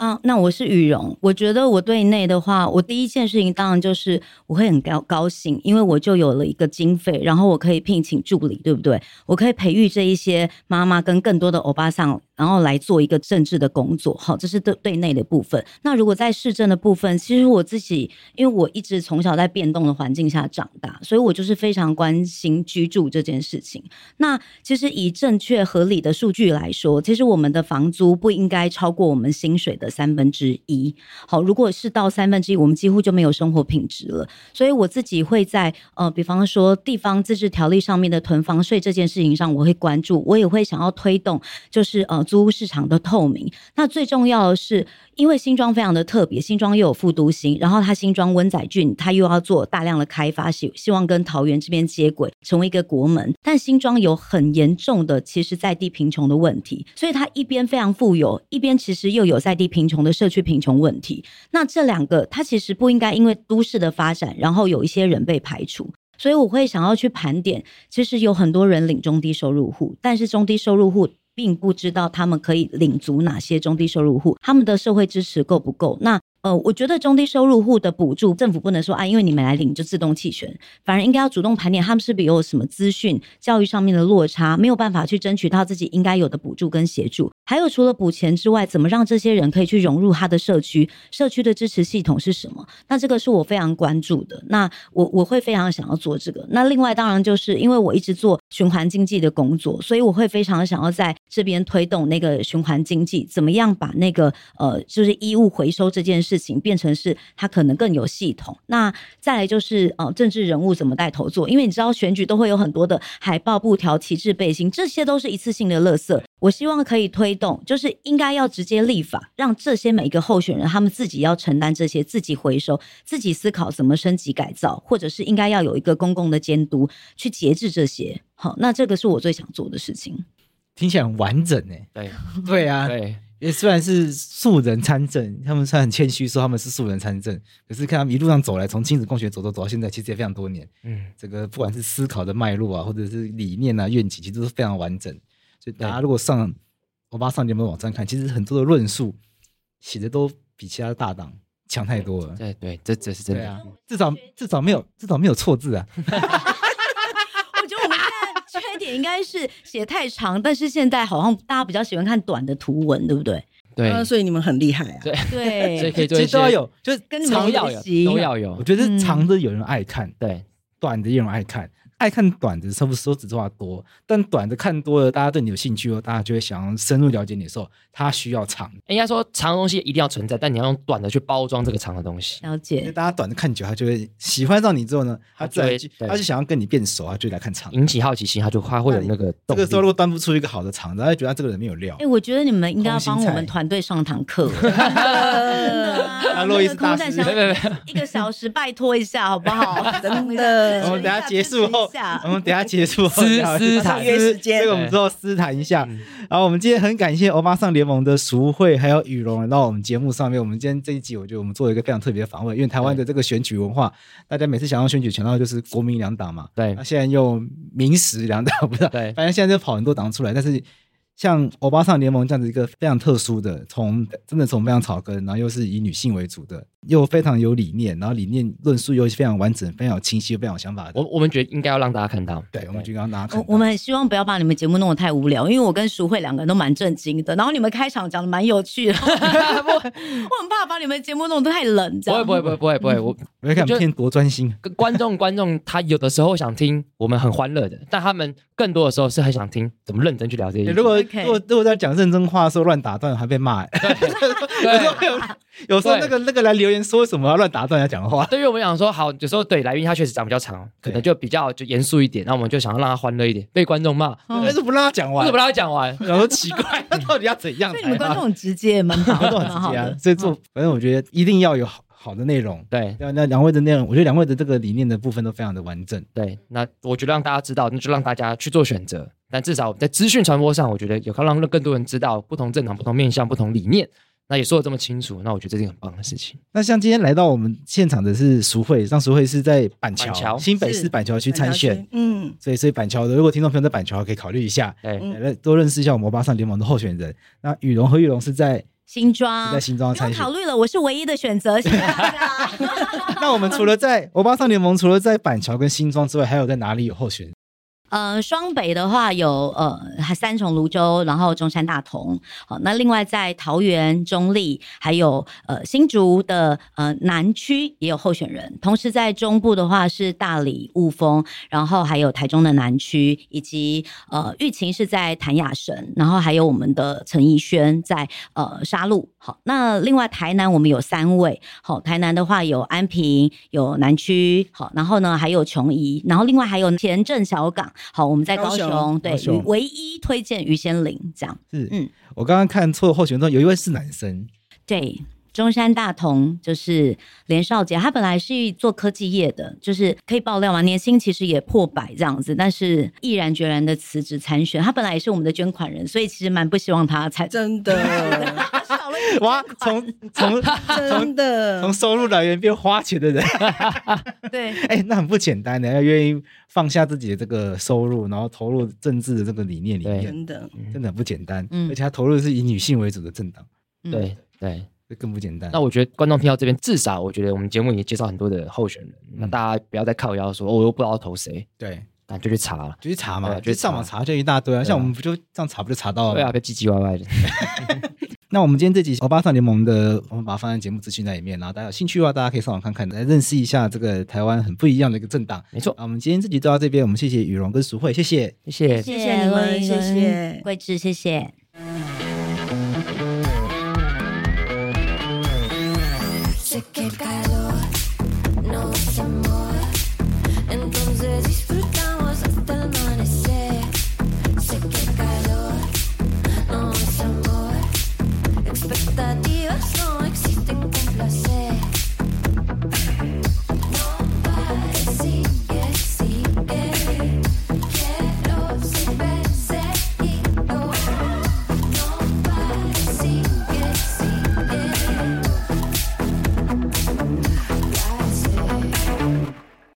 啊，那我是羽绒。我觉得我对内的话，我第一件事情当然就是我会很高高兴，因为我就有了一个经费，然后我可以聘请助理，对不对？我可以培育这一些妈妈跟更多的欧巴桑，然后来做一个政治的工作。好，这是对对内的部分。那如果在市政的部分，其实我自己，因为我一直从小在变动的环境下长大，所以我就是非常关心居住这件事情。那其实以正确合理的数据来说，其实我们的房租不应该超过我们薪水的三分之一，好，如果是到三分之一，我们几乎就没有生活品质了。所以我自己会在呃，比方说地方自治条例上面的囤房税这件事情上，我会关注，我也会想要推动，就是呃，租屋市场的透明。那最重要的是，因为新庄非常的特别，新庄又有副都心，然后它新庄温仔圳，它又要做大量的开发，希希望跟桃园这边接轨，成为一个国门。但新庄有很严重的其实在地贫穷的问题，所以它一边非常富有，一边其实又有在地贫贫穷的社区贫穷问题。那这两个，它其实不应该因为都市的发展，然后有一些人被排除。所以我会想要去盘点，其实有很多人领中低收入户，但是中低收入户。并不知道他们可以领足哪些中低收入户，他们的社会支持够不够？那。呃，我觉得中低收入户的补助，政府不能说啊，因为你们来领就自动弃权，反而应该要主动盘点他们是不是有什么资讯、教育上面的落差，没有办法去争取到自己应该有的补助跟协助。还有除了补钱之外，怎么让这些人可以去融入他的社区？社区的支持系统是什么？那这个是我非常关注的。那我我会非常想要做这个。那另外当然就是因为我一直做循环经济的工作，所以我会非常想要在这边推动那个循环经济，怎么样把那个呃就是衣物回收这件事。情变成是它可能更有系统。那再来就是呃，政治人物怎么带头做？因为你知道选举都会有很多的海报、布条、旗帜、背心，这些都是一次性的垃圾。我希望可以推动，就是应该要直接立法，让这些每一个候选人他们自己要承担这些，自己回收，自己思考怎么升级改造，或者是应该要有一个公共的监督去节制这些。好，那这个是我最想做的事情。听起来很完整呢。对，对啊，对。也虽然是素人参政，他们虽然很谦虚说他们是素人参政，可是看他们一路上走来，从亲子共学走走走到现在，其实也非常多年。嗯，这个不管是思考的脉络啊，或者是理念啊、愿景，其实都是非常完整。所以大家如果上欧巴桑联盟网站看，其实很多的论述写的都比其他的大党强太多了。对对，这这是真的。啊、至少至少没有至少没有错字啊。应该是写太长，但是现在好像大家比较喜欢看短的图文，对不对？对、呃，所以你们很厉害啊。对对，所以可以做一些都要有，就是跟你们要有都要有。我觉得长的有人爱看，嗯、对，短的也有人爱看。爱看短的，差不多说只话多，但短的看多了，大家对你有兴趣哦，大家就会想要深入了解你的时候，他需要长。应该说长的东西一定要存在，但你要用短的去包装这个长的东西。了解。因为大家短的看久，他就会喜欢上你之后呢，他自然他，就想要跟你变熟，他就来看长，引起好奇心，他就他会有那个。这个时候如果端不出一个好的长的，他就觉得他这个人没有料。哎、欸，我觉得你们应该要帮我们团队上堂课。啊，洛伊斯大师，一个小时，拜托一下好不好？真的。我们等下结束后，我们等下。结束 后，私私谈约时间，这个我们之后私谈一下。然后我们今天很感谢欧巴上联盟的淑慧还有羽龙来到我们节目上面。我们今天这一集，我觉得我们做了一个非常特别的访问，因为台湾的这个选举文化，大家每次想要选举，想到就是国民两党嘛。对，那现在又民时两党，不知道。对，反正现在就跑很多党出来，但是。像欧巴桑联盟这样子一个非常特殊的，从真的从非常草根，然后又是以女性为主的，又非常有理念，然后理念论述又非常完整、非常有清晰、非常有想法的。我我们觉得应该要让大家看到，对，我们就让大家看到。我们很希望不要把你们节目弄得太无聊，因为我跟淑慧两个人都蛮震惊的，然后你们开场讲的蛮有趣的，我我很怕把你们节目弄得太冷，这样。不会不会不会不会，我没看片多专心。观众 观众他有的时候想听我们很欢乐的，但他们更多的时候是很想听怎么认真去聊这些。如果如果如果在讲。认真话的时候乱打断还被骂，有时候有有时候那个那个来留言说什么要乱打断人家讲话。对于我们讲说好，有时候对来宾他确实讲比较长，可能就比较就严肃一点，那我们就想要让他欢乐一点，被观众骂，但是不让他讲完，为什么不让他讲完？然后奇怪，他到底要怎样？所以你们观众很直接，蛮 好，观众很直接啊。所以做反正我觉得一定要有好好的内容。对，那那两位的内容，我觉得两位的这个理念的部分都非常的完整。对，那我觉得让大家知道，那就让大家去做选择。但至少在资讯传播上，我觉得有可能让更多人知道不同政党、不同面向、不同理念，那也说的这么清楚，那我觉得这是一个很棒的事情。那像今天来到我们现场的是淑慧，让淑慧是在板桥、板桥新北市板桥区参选，嗯，所以所以板桥的，如果听众朋友在板桥可以考虑一下，对，来多认识一下我们欧巴桑联盟的候选人。那羽龙和玉龙是在。新装在新装参考虑了，我是唯一的选择。那我们除了在欧巴桑联盟，除了在板桥跟新庄之外，还有在哪里有候选人？呃，双北的话有呃三重、芦洲，然后中山、大同。好，那另外在桃园、中坜，还有呃新竹的呃南区也有候选人。同时在中部的话是大里、雾峰，然后还有台中的南区，以及呃玉琴是在谭雅神，然后还有我们的陈怡轩在呃沙鹿。好，那另外台南我们有三位。好，台南的话有安平、有南区，好，然后呢还有琼怡，然后另外还有前镇小港。好，我们在高雄，高雄对，唯一推荐于仙林这样。是，嗯，我刚刚看错候选人中有一位是男生，对，中山大同就是连少杰，他本来是做科技业的，就是可以爆料嘛，年薪其实也破百这样子，但是毅然决然的辞职参选。他本来也是我们的捐款人，所以其实蛮不希望他参，真的。哇，从从真的 从收入来源变花钱的人，对，哎、欸，那很不简单的，要愿意放下自己的这个收入，然后投入政治的这个理念里面，真的真的很不简单。嗯，而且他投入的是以女性为主的政党，嗯、对对，这更不简单。那我觉得观众听到这边，至少我觉得我们节目也介绍很多的候选人，嗯、那大家不要再靠腰说，我又不知道投谁，对，那就去查了，就去查嘛，就上网查就一大堆啊。像我们不就这样查不就查到了？对啊，别唧唧歪歪的。那我们今天这集欧巴桑联盟的，我们把它放在节目资讯在里面，然后大家有兴趣的话，大家可以上网看看，来认识一下这个台湾很不一样的一个政党。没错，那我们今天这集就到这边，我们谢谢雨荣跟淑慧，谢谢，谢谢，谢谢。你们，谢谢。桂枝，谢谢。谢谢